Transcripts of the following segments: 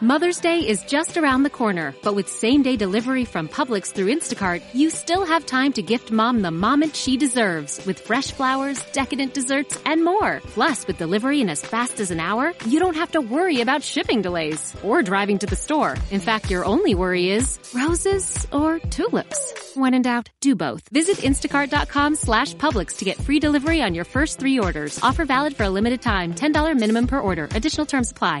Mother's Day is just around the corner, but with same day delivery from Publix through Instacart, you still have time to gift mom the moment she deserves with fresh flowers, decadent desserts, and more. Plus, with delivery in as fast as an hour, you don't have to worry about shipping delays or driving to the store. In fact, your only worry is roses or tulips. When in doubt, do both. Visit instacart.com slash Publix to get free delivery on your first three orders. Offer valid for a limited time. $10 minimum per order. Additional terms apply.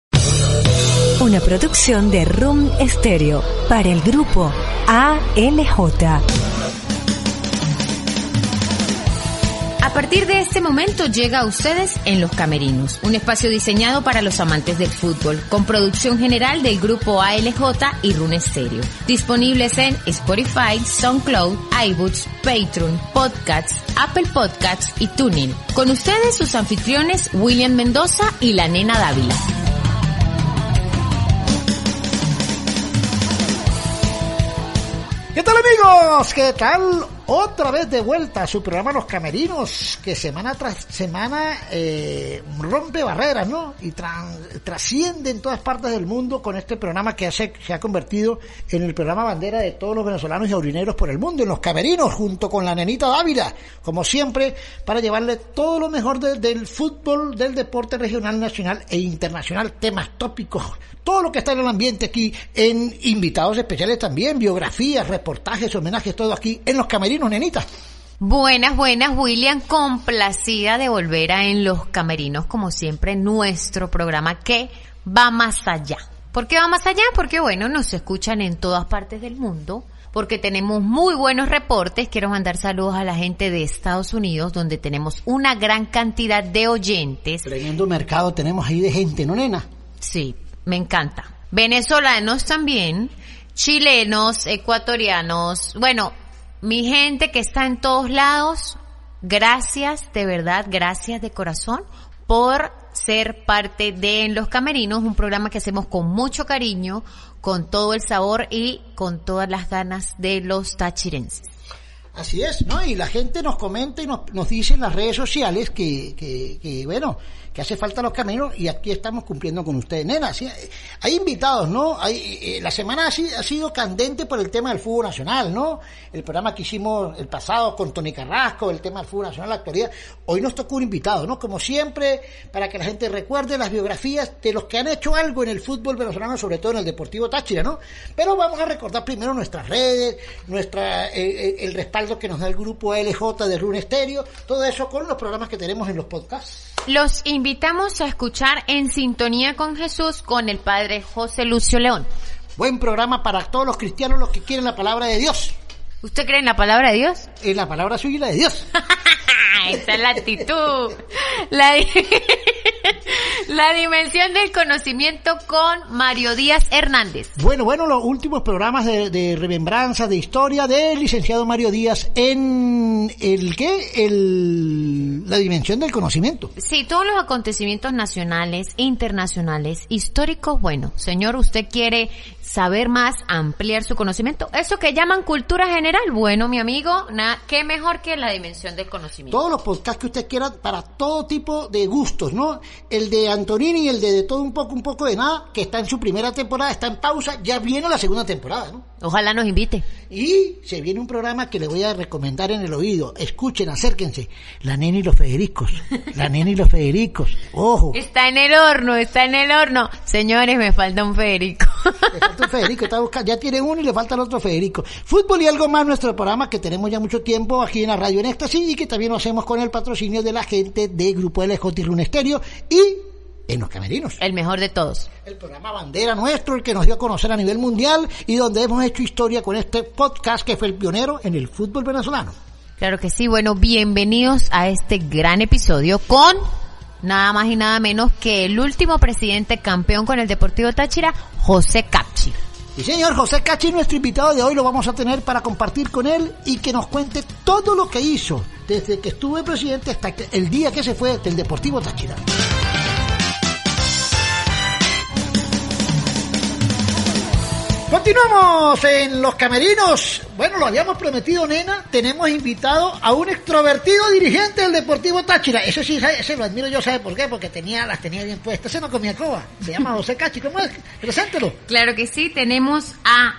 Una producción de Room Stereo para el grupo ALJ. A partir de este momento llega a ustedes en Los Camerinos, un espacio diseñado para los amantes del fútbol, con producción general del grupo ALJ y Rune Stereo. Disponibles en Spotify, SoundCloud, iBooks, Patreon, Podcasts, Apple Podcasts y Tuning. Con ustedes sus anfitriones William Mendoza y la nena Dávila. ¿Qué tal amigos? ¿Qué tal? Otra vez de vuelta a su programa Los Camerinos, que semana tras semana eh, rompe barreras, ¿no? Y trasciende en todas partes del mundo con este programa que hace- se ha convertido en el programa bandera de todos los venezolanos y aurineros por el mundo, en Los Camerinos, junto con la nenita Dávila, como siempre, para llevarle todo lo mejor de- del fútbol, del deporte regional, nacional e internacional, temas tópicos, todo lo que está en el ambiente aquí, en invitados especiales también, biografías, reportajes, homenajes, todo aquí en Los Camerinos, nenita. Buenas, buenas, William, complacida de volver a En los Camerinos, como siempre, nuestro programa que va más allá. ¿Por qué va más allá? Porque, bueno, nos escuchan en todas partes del mundo, porque tenemos muy buenos reportes. Quiero mandar saludos a la gente de Estados Unidos, donde tenemos una gran cantidad de oyentes. Tremendo mercado tenemos ahí de gente, ¿no, nena? Sí, me encanta. Venezolanos también, chilenos, ecuatorianos, bueno, mi gente que está en todos lados, gracias, de verdad, gracias de corazón por ser parte de En los Camerinos, un programa que hacemos con mucho cariño, con todo el sabor y con todas las ganas de los tachirenses. Así es, ¿no? Y la gente nos comenta y nos, nos dice en las redes sociales que, que, que, bueno, que hace falta los caminos y aquí estamos cumpliendo con ustedes. Nena, sí, hay invitados, ¿no? Hay, eh, la semana ha, si- ha sido candente por el tema del fútbol nacional, ¿no? El programa que hicimos el pasado con Tony Carrasco, el tema del fútbol nacional, la actualidad. Hoy nos tocó un invitado, ¿no? Como siempre, para que la gente recuerde las biografías de los que han hecho algo en el fútbol venezolano, sobre todo en el Deportivo Táchira, ¿no? Pero vamos a recordar primero nuestras redes, nuestra, eh, eh, el respaldo que nos da el grupo LJ de Rune Stereo, todo eso con los programas que tenemos en los podcasts. Los invitamos a escuchar En Sintonía con Jesús con el Padre José Lucio León. Buen programa para todos los cristianos, los que quieren la palabra de Dios. ¿Usted cree en la palabra de Dios? En la palabra suya y la de Dios. Esa es la actitud. La, la dimensión del conocimiento con Mario Díaz Hernández. Bueno, bueno, los últimos programas de, de remembranza, de historia del licenciado Mario Díaz en el qué, el la dimensión del conocimiento. Sí, todos los acontecimientos nacionales, internacionales, históricos, bueno, señor, usted quiere saber más, ampliar su conocimiento, eso que llaman cultura general, bueno, mi amigo, na- qué mejor que la dimensión del conocimiento. Todos los podcasts que usted quiera para todo tipo de gustos, ¿no? El de Antonini y el de, de todo un poco, un poco de nada, que está en su primera temporada, está en pausa, ya viene la segunda temporada, ¿no? Ojalá nos invite. Y se viene un programa que le voy a recomendar en el oído. Escuchen, acérquense. La nena y los Federicos. La nena y los Federicos. Ojo. Está en el horno, está en el horno. Señores, me falta un Federico. Federico, está buscando, ya tiene uno y le falta el otro Federico. Fútbol y algo más, nuestro programa que tenemos ya mucho tiempo aquí en la radio en Éxtasis y que también lo hacemos con el patrocinio de la gente de Grupo LJ y Rune Stereo y en los camerinos. El mejor de todos. El programa bandera nuestro, el que nos dio a conocer a nivel mundial y donde hemos hecho historia con este podcast que fue el pionero en el fútbol venezolano. Claro que sí. Bueno, bienvenidos a este gran episodio con nada más y nada menos que el último presidente campeón con el Deportivo Táchira, José Capchi. Y señor José Cachi, nuestro invitado de hoy, lo vamos a tener para compartir con él y que nos cuente todo lo que hizo desde que estuvo de presidente hasta el día que se fue del Deportivo Táchira. Continuamos en los camerinos. Bueno, lo habíamos prometido, nena. Tenemos invitado a un extrovertido dirigente del Deportivo Táchira. Eso sí, ese lo admiro yo, ¿sabe por qué? Porque tenía, las tenía bien puestas. Ese no comía coba. Se llama José Cachi. ¿Cómo es? Preséntelo. Claro que sí, tenemos a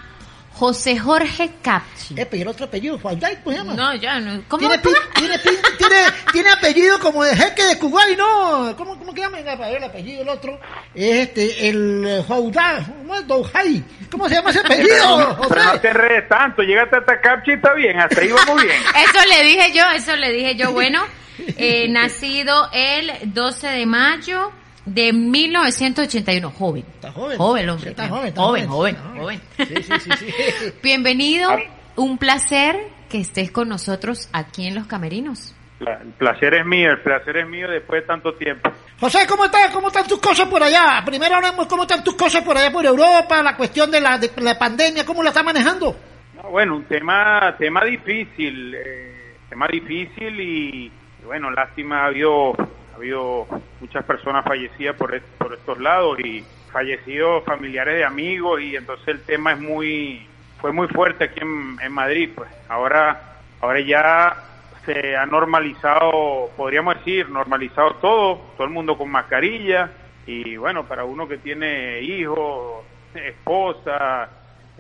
José Jorge Capchi. Eh, pero ¿y el otro apellido, Juan Day, ¿cómo se llama? No, ya no. ¿Cómo ¿Tiene, tú? pi- tiene, pi- tiene, tiene apellido como de jeque de Kuwait, ¿no? ¿Cómo, cómo que llama el apellido del otro? Es este, el eh, Joudá, ¿cómo es? Doujai. ¿Cómo se llama ese apellido? Pero no te redes tanto, llegaste hasta Capchi, está bien, hasta ahí vamos bien. Eso le dije yo, eso le dije yo. Bueno, eh, nacido el 12 de mayo de 1981. Joven. Está joven. Joven, hombre. Está joven, está joven, joven, joven, está joven. Sí, sí, sí, sí. Bienvenido. Un placer que estés con nosotros aquí en Los Camerinos. El placer es mío, el placer es mío después de tanto tiempo. José, ¿cómo están? ¿Cómo están tus cosas por allá? Primero hablemos cómo están tus cosas por allá por Europa, la cuestión de la, de la pandemia, ¿cómo la está manejando? No, bueno, un tema tema difícil, eh, tema difícil y, y bueno, lástima, ha habido, ha habido muchas personas fallecidas por, por estos lados y fallecidos familiares de amigos y entonces el tema es muy, fue muy fuerte aquí en, en Madrid, pues. Ahora, ahora ya se ha normalizado, podríamos decir, normalizado todo, todo el mundo con mascarilla y bueno, para uno que tiene hijos, esposa,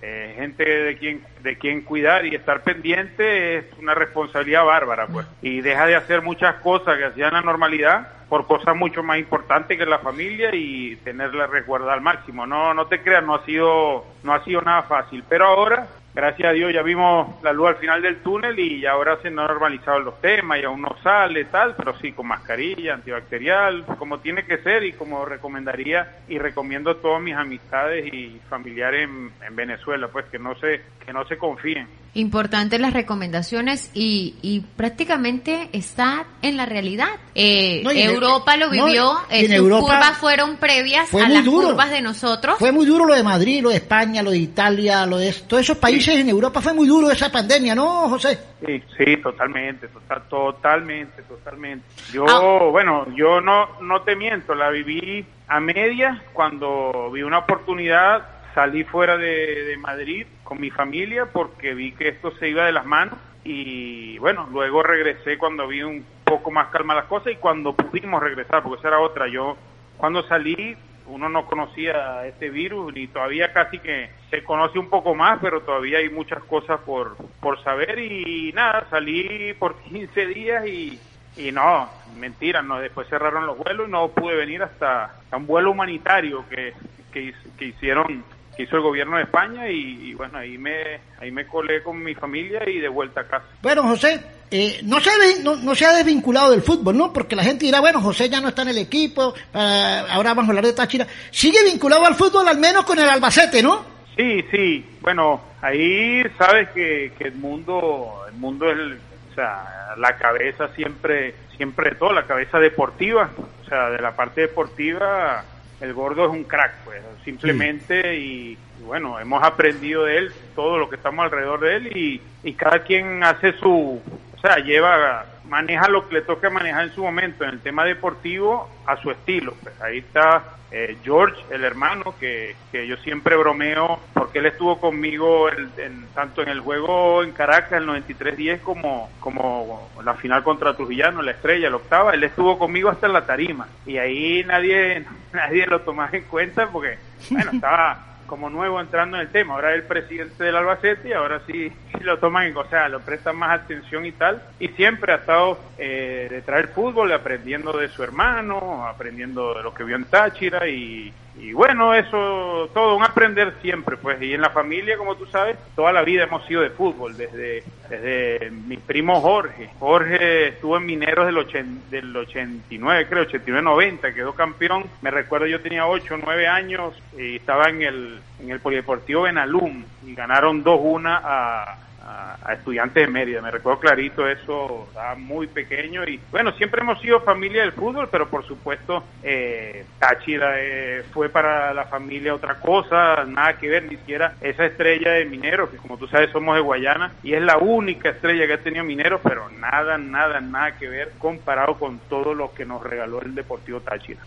eh, gente de quien de quien cuidar y estar pendiente es una responsabilidad bárbara pues. Y deja de hacer muchas cosas que hacían la normalidad por cosas mucho más importantes que la familia y tenerla resguardada al máximo. No no te creas no ha sido no ha sido nada fácil. Pero ahora gracias a Dios ya vimos la luz al final del túnel y ahora se han normalizado los temas y aún no sale tal pero sí con mascarilla antibacterial como tiene que ser y como recomendaría y recomiendo a todas mis amistades y familiares en, en Venezuela pues que no se que no se confíen Importantes las recomendaciones y, y prácticamente está en la realidad. Eh, No, en- Europa lo no, vivió, y eh, en sus Europa curvas fueron previas fue a las duro. curvas de nosotros. Fue muy duro lo de Madrid, lo de España, lo de Italia, lo de todos esos países en Europa fue muy duro esa pandemia, ¿no, José? Sí, sí, totalmente, total, totalmente, totalmente. Yo, Ah. bueno, yo no, no te miento, la viví a medias cuando vi una oportunidad, salí fuera de, de Madrid con mi familia porque vi que esto se iba de las manos y bueno, luego regresé cuando vi un poco más calma las cosas y cuando pudimos regresar, porque esa era otra, yo cuando salí uno no conocía este virus ni todavía casi que se conoce un poco más, pero todavía hay muchas cosas por, por saber y nada, salí por 15 días y, y no, mentira, no, después cerraron los vuelos y no pude venir hasta, un vuelo humanitario que, que hicieron que hizo el gobierno de España y, y bueno, ahí me, ahí me colé con mi familia y de vuelta a casa. Bueno, José, eh, no, se no, no se ha desvinculado del fútbol, ¿no? Porque la gente dirá, bueno, José ya no está en el equipo, ah, ahora vamos a hablar de Táchira. Sigue vinculado al fútbol, al menos con el Albacete, ¿no? Sí, sí. Bueno, ahí sabes que, que el mundo, el mundo es, el- o sea, la cabeza siempre, siempre de todo, la cabeza deportiva, o sea, de la parte deportiva, el gordo es un crack, pues, simplemente y, y bueno, hemos aprendido de él todo lo que estamos alrededor de él y, y cada quien hace su, o sea, lleva, maneja lo que le toca manejar en su momento en el tema deportivo a su estilo. Pues ahí está eh, George, el hermano, que, que yo siempre bromeo porque él estuvo conmigo en- tanto en el juego en Caracas, el 93-10, como, como la final contra Trujillano, la estrella, la octava. Él estuvo conmigo hasta en la tarima y ahí nadie, nadie lo tomaba en cuenta porque, bueno, estaba como nuevo entrando en el tema. Ahora es el presidente del Albacete y ahora sí, lo toman, en- o sea, lo prestan más atención y tal. Y siempre ha estado eh, detrás del fútbol, aprendiendo de su hermano, aprendiendo de lo que vio en Táchira y, y bueno, eso todo, un aprender siempre, pues. Y en la familia, como tú sabes, toda la vida hemos sido de fútbol, desde, desde mi primo Jorge. Jorge estuvo en Mineros del, ochen- del 89, creo, 89-90, quedó campeón. Me recuerdo yo tenía 8 o 9 años y estaba en el, en el Polideportivo Benalum y ganaron 2-1 a, a, estudiantes de Mérida. Me recuerdo clarito eso, estaba muy pequeño y bueno, siempre hemos sido familia del fútbol, pero por supuesto eh, Táchira eh, fue para la familia otra cosa, nada que ver, ni siquiera esa estrella de Minero, que como tú sabes somos de Guayana y es la única estrella que ha tenido Minero, pero nada, nada, nada que ver comparado con todo lo que nos regaló el Deportivo Táchira.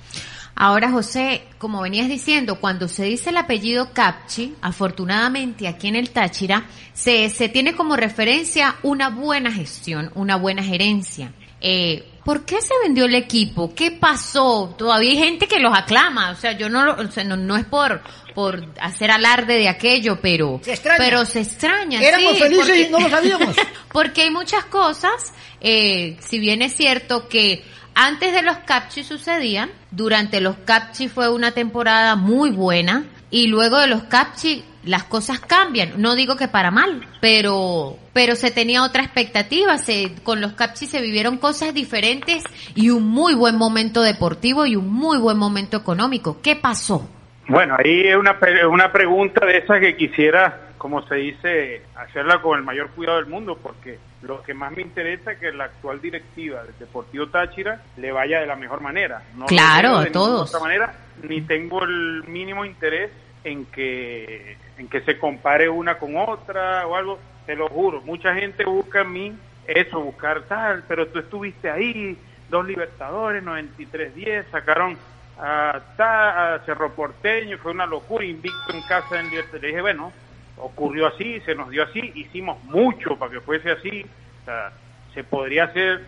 Ahora, José, como venías diciendo, cuando se dice el apellido Capchi, afortunadamente aquí en el Táchira, se, se tiene como referencia una buena gestión, una buena gerencia. Eh, ¿Por qué se vendió el equipo? ¿Qué pasó? Todavía hay gente que los aclama, o sea, yo no, o sea, no, es por por hacer alarde de aquello, pero se extraña. pero se extraña. Éramos felices y no lo sabíamos. porque hay muchas cosas, eh, si bien es cierto que antes de los Capchi sucedían, durante los Capchi fue una temporada muy buena y luego de los Capchi las cosas cambian. No digo que para mal, pero pero se tenía otra expectativa. Se, con los Capchi se vivieron cosas diferentes y un muy buen momento deportivo y un muy buen momento económico. ¿Qué pasó? Bueno, ahí es una, una pregunta de esa que quisiera como se dice, hacerla con el mayor cuidado del mundo, porque lo que más me interesa es que la actual directiva del Deportivo Táchira le vaya de la mejor manera. No claro, a todos. De otra manera, ni tengo el mínimo interés en que, en que se compare una con otra o algo, te lo juro. Mucha gente busca en mí eso, buscar tal, pero tú estuviste ahí, dos Libertadores, 93-10, sacaron a, a Cerro Porteño, fue una locura, invicto en casa en Libertadores. Le dije, bueno, ocurrió así, se nos dio así, hicimos mucho para que fuese así. O sea, se podría hacer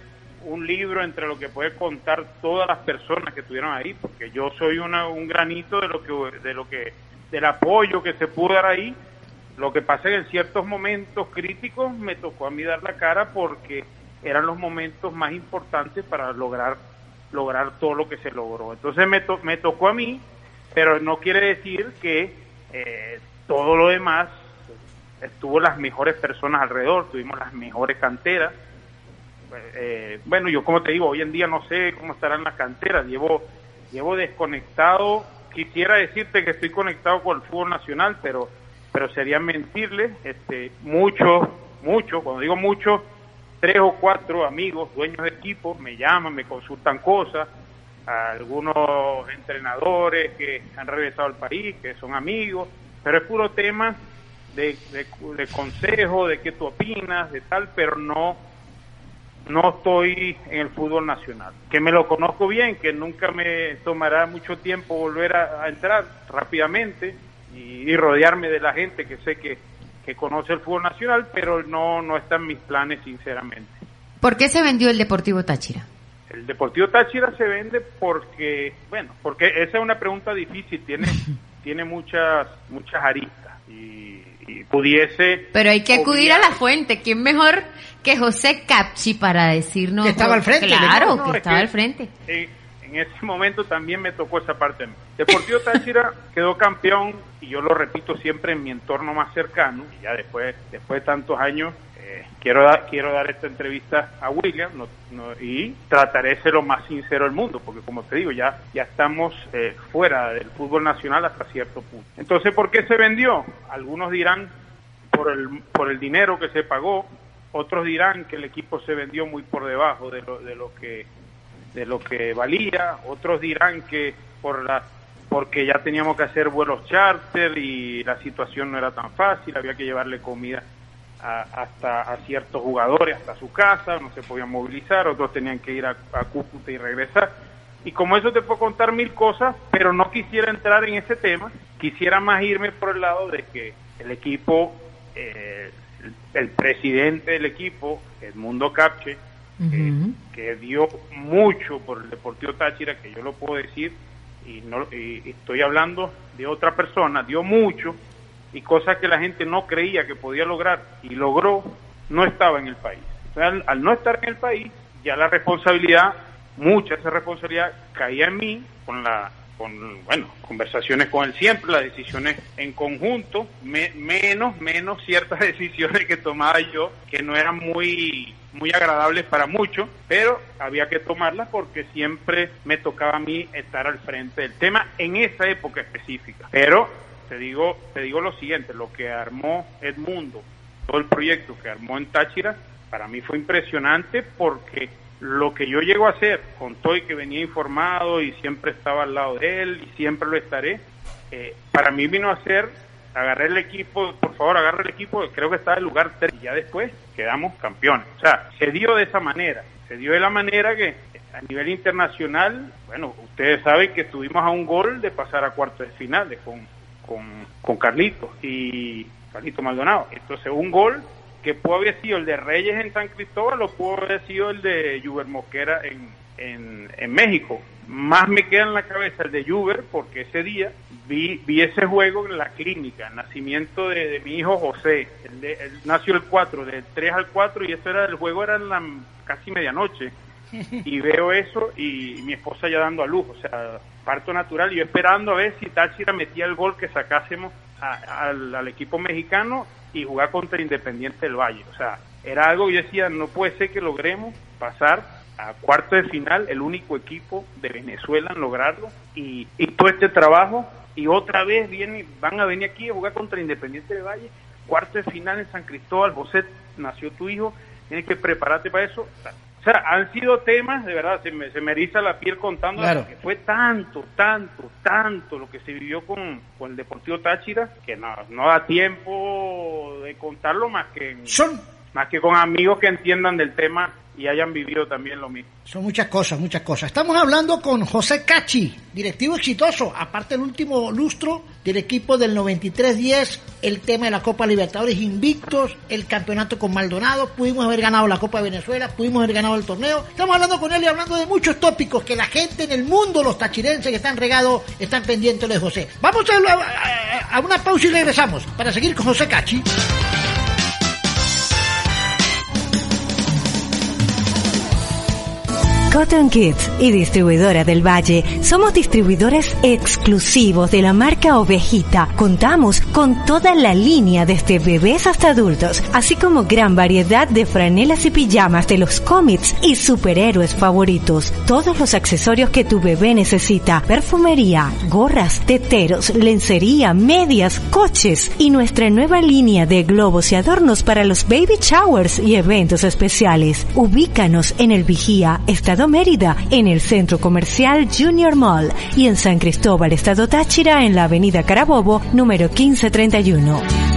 un libro entre lo que puede contar todas las personas que estuvieron ahí, porque yo soy una, un granito de lo que de lo que del apoyo que se pudo dar ahí. Lo que pasa es que en ciertos momentos críticos me tocó a mí dar la cara porque eran los momentos más importantes para lograr lograr todo lo que se logró. Entonces me, me tocó a mí, pero no quiere decir que eh, todo lo demás estuvo las mejores personas alrededor, tuvimos las mejores canteras. Eh, bueno, yo como te digo, hoy en día no sé cómo estarán las canteras, llevo, llevo desconectado, quisiera decirte que estoy conectado con el fútbol nacional, pero, pero sería mentirle, este, muchos, muchos, cuando digo muchos, tres o cuatro amigos, dueños de equipo, me llaman, me consultan cosas, algunos entrenadores que han regresado al país, que son amigos, pero es puro tema de, de, consejo, de qué tú opinas, de tal, pero no, no estoy en el fútbol nacional. Que me lo conozco bien, que nunca me tomará mucho tiempo volver a, entrar rápidamente y, rodearme de la gente que sé que, que conoce el fútbol nacional, pero no, no está en mis planes, sinceramente. ¿Por qué se vendió el Deportivo Táchira? El Deportivo Táchira se vende porque, bueno, porque esa es una pregunta difícil, tiene tiene muchas muchas aristas y, pudiese... Pero hay que acudir a la fuente. ¿Quién mejor que José Capchi para decirnos... Que estaba al frente. Claro, que estaba al frente. en ese momento también me tocó esa parte. Deportivo Táchira quedó campeón y yo lo repito siempre en mi entorno más cercano. Y ya después, después de tantos años quiero, dar, quiero dar esta entrevista a William y trataré de ser lo más sincero del mundo, porque como te digo, ya, ya estamos eh, fuera del fútbol nacional hasta cierto punto. Entonces, ¿por qué se vendió? Algunos dirán por el, por el dinero que se pagó, otros dirán que el equipo se vendió muy por debajo de lo, de lo que de lo que valía, otros dirán que por la porque ya teníamos que hacer vuelos charter y la situación no era tan fácil, había que llevarle comida hasta a ciertos jugadores hasta su casa, no se podían movilizar, otros tenían que ir a, Cúcuta y regresar. Y como eso te puedo contar mil cosas, pero no quisiera entrar en ese tema, quisiera más irme por el lado de que el equipo, eh, el, presidente del equipo, Edmundo Capche, que dio mucho por el Deportivo Táchira, que yo lo puedo decir, y, no, y estoy hablando de otra persona, dio mucho, y cosas que la gente no creía que podía lograr y logró, no estaba en el país. al, no estar en el país, ya la responsabilidad, mucha esa responsabilidad caía en mí con la con bueno conversaciones con él. Siempre las decisiones en conjunto menos menos ciertas decisiones que tomaba yo que no eran muy muy agradables para muchos pero había que tomarlas porque siempre me tocaba a mí estar al frente del tema en esa época específica. Pero te digo, te digo lo siguiente, lo que armó Edmundo todo el proyecto que armó en Táchira, para mí fue impresionante porque lo que yo llego a hacer con Toy que venía informado y siempre estaba al lado de él y siempre lo estaré, eh, para mí vino a ser agarré el equipo, por favor agarre el equipo, creo que está el lugar 3 y ya después quedamos campeones. O sea, se dio de esa manera, se dio de la manera que a nivel internacional, bueno, ustedes saben que estuvimos a un gol de pasar a cuartos de finales con, con, con Carlitos y Carlito Maldonado. Entonces, un gol que pudo haber sido el de Reyes en San Cristóbal o pudo haber sido el de Juber Mosquera en, en, en México. Más me queda en la cabeza el de Juber porque ese día vi, vi ese juego en la clínica, nacimiento de, de mi hijo José. Él nació el 4, del 3 al 4 y eso era el juego era en la casi medianoche. Y veo eso y mi esposa ya dando a luz, o sea, parto natural yo esperando a ver si Táchira metía el gol que sacásemos a- al, equipo mexicano y jugar contra Independiente del Valle. O sea, era algo yo decía, no puede ser que logremos pasar a cuarto de final, el único equipo de Venezuela en lograrlo y, todo este trabajo y otra vez viene, van a venir aquí a jugar contra Independiente del Valle, cuarto de final en San Cristóbal, José, nació tu hijo, tienes que prepararte para eso. O sea, han sido temas, de verdad, se me, se me eriza la piel contando, Claro. porque fue tanto, tanto, tanto lo que se vivió con, con el Deportivo Táchira, que no, no da tiempo de contarlo más que, Son, más que con amigos que entiendan del tema y hayan vivido también lo mismo. son muchas cosas, muchas cosas. Estamos hablando con José Cachi, directivo exitoso, aparte el último lustro del equipo del 93-10, el tema de la Copa Libertadores invictos, el campeonato con Maldonado, pudimos haber ganado la Copa de Venezuela, pudimos haber ganado el torneo. Estamos hablando con él y hablando de muchos tópicos que la gente en el mundo, los tachirenses que están regados, están pendientes de José. Vamos a, una pausa y regresamos para seguir con José Cachi. Cotton Kids y Distribuidora del Valle somos distribuidores exclusivos de la marca Ovejita. Contamos con toda la línea desde bebés hasta adultos, así como gran variedad de franelas y pijamas de los cómics y superhéroes favoritos. Todos los accesorios que tu bebé necesita, perfumería, gorras, teteros, lencería, medias, coches y nuestra nueva línea de globos y adornos para los baby showers y eventos especiales. Ubícanos en el Vigía, Estado Mérida, en el Centro Comercial Junior Mall y en San Cristóbal, Estado Táchira, en la Avenida Carabobo, número 1531.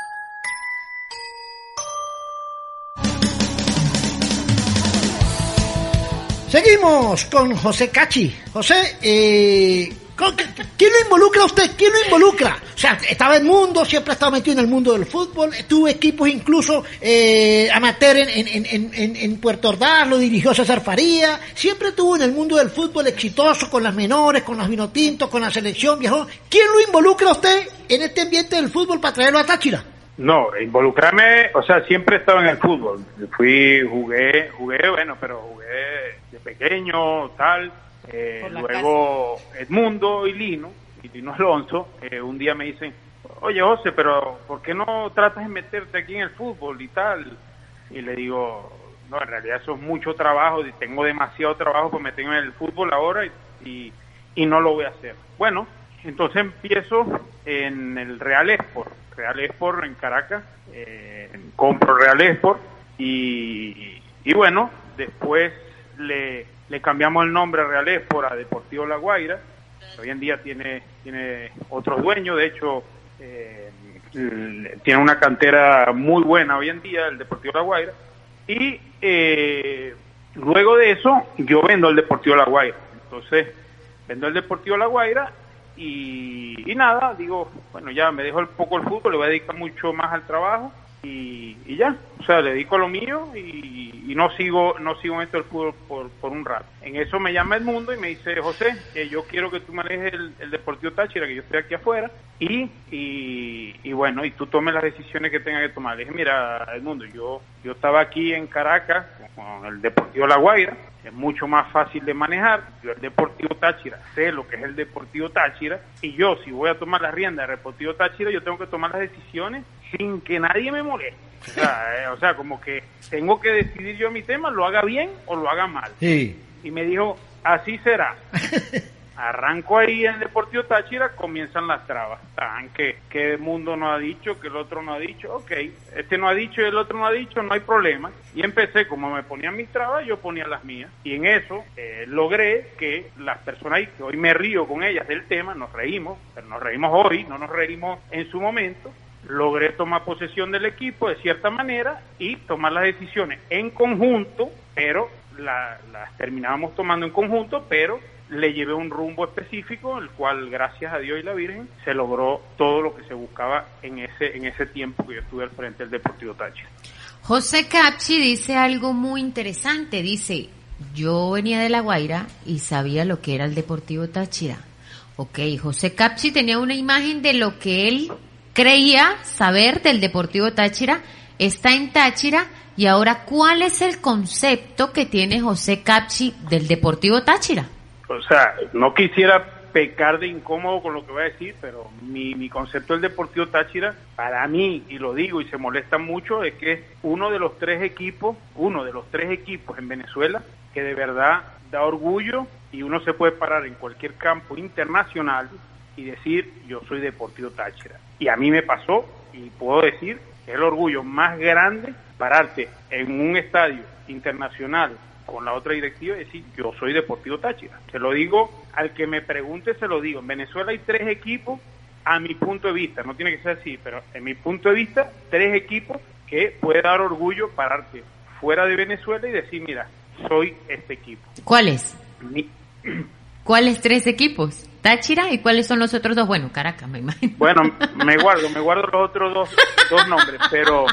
Con José Cachi. José, eh, ¿con- qué- ¿quién lo involucra a usted? ¿Quién lo involucra? O sea, estaba en el mundo, siempre ha estado metido en el mundo del fútbol, tuvo equipos incluso eh, amateur en, Puerto Ordaz, lo dirigió César Faría, siempre estuvo en el mundo del fútbol exitoso, con las menores, con los vinotintos, con la selección, viajó. ¿Quién lo involucra a usted en este ambiente del fútbol para traerlo a Táchira? No, involucrarme, o sea, siempre he estado en el fútbol. Fui, jugué, jugué, bueno, pero jugué de pequeño, tal. Eh, luego Edmundo y Lino, y Lino Alonso, eh, un día me dicen, oye José, pero ¿por qué no tratas de meterte aquí en el fútbol y tal? Y le digo, no, en realidad eso es mucho trabajo, y tengo demasiado trabajo para meterme en el fútbol ahora y, y, y no lo voy a hacer. Bueno, entonces empiezo en el Real Esport, Real Esport en Caracas, eh, compro Real Esport y, y bueno, después le, le cambiamos el nombre a Real a Deportivo La Guaira, hoy en día tiene, tiene otros dueños, de hecho eh, tiene una cantera muy buena hoy en día el Deportivo La Guaira. Y eh, luego de eso yo vendo el Deportivo La Guaira, entonces vendo el Deportivo La Guaira y, y nada, digo, bueno, ya me dejo un poco el fútbol, le voy a dedicar mucho más al trabajo y, y ya, o sea, le dedico lo mío y, no sigo no sigo en esto del fútbol por, por un rato. En eso me llama el mundo y me dice, José, que yo quiero que tú manejes el, el Deportivo Táchira, que yo estoy aquí afuera, y, y, y bueno, y tú tomes las decisiones que tengas que tomar. Le dije, mira, Edmundo, yo, yo estaba aquí en Caracas con el Deportivo La Guaira, es mucho más fácil de manejar. Yo el Deportivo Táchira sé lo que es el Deportivo Táchira y yo si voy a tomar la rienda del Deportivo Táchira yo tengo que tomar las decisiones sin que nadie me moleste. O sea, eh, o sea, como que tengo que decidir yo mi tema, lo haga bien o lo haga mal. Sí. Y me dijo, así será. Arranco ahí en el Deportivo Táchira, comienzan las trabas. Que, que el mundo no ha dicho, que el otro no ha dicho, ok, este no ha dicho y el otro no ha dicho, no hay problema. Y empecé, como me ponían mis trabas, yo ponía las mías. Y en eso eh, logré que las personas ahí, que hoy me río con ellas del tema, nos reímos, pero nos reímos hoy, no nos reímos en su momento, logré tomar posesión del equipo de cierta manera y tomar las decisiones en conjunto, pero la- las terminábamos tomando en conjunto, pero le llevé un rumbo específico, el cual gracias a Dios y la Virgen se logró todo lo que se buscaba en ese en ese tiempo que yo estuve al frente del Deportivo Táchira. José Capchi dice algo muy interesante. Dice, yo venía de La Guaira y sabía lo que era el Deportivo Táchira. Ok, José Capchi tenía una imagen de lo que él creía saber del Deportivo Táchira. Está en Táchira y ahora, ¿cuál es el concepto que tiene José Capchi del Deportivo Táchira? O sea, no quisiera pecar de incómodo con lo que voy a decir, pero mi, mi concepto del Deportivo Táchira, para mí, y lo digo y se molesta mucho, es que es uno de los tres equipos, uno de los tres equipos en Venezuela que de verdad da orgullo y uno se puede parar en cualquier campo internacional y decir yo soy Deportivo Táchira. Y a mí me pasó y puedo decir que es el orgullo más grande pararte en un estadio internacional con la otra directiva y decir yo soy Deportivo Táchira. Se lo digo al que me pregunte, se lo digo. En Venezuela hay tres equipos, a mi punto de vista, no tiene que ser así, pero en mi punto de vista, tres equipos que puede dar orgullo pararte fuera de Venezuela y decir, mira, soy este equipo. ¿Cuáles? Mi- ¿Cuáles tres equipos? Táchira y cuáles son los otros dos? Bueno, Caracas, me imagino. Bueno, me guardo, me guardo los otros dos, dos nombres, pero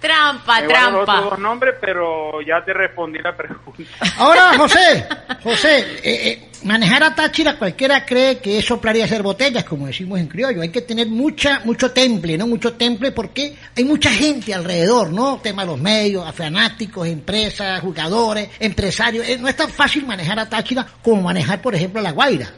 Trampa, me guardo los otros trampa. dos nombres, pero ya te respondí la pregunta. Ahora, José, José, eh, eh, manejar a Táchira cualquiera cree que es soplar y hacer botellas, como decimos en criollo. Hay que tener mucha, mucho temple, ¿no? Mucho temple porque hay mucha gente alrededor, ¿no? Tema de los medios, a fanáticos, empresas, jugadores, empresarios. Eh, no es tan fácil manejar a Táchira como manejar, por ejemplo, a La Guaira.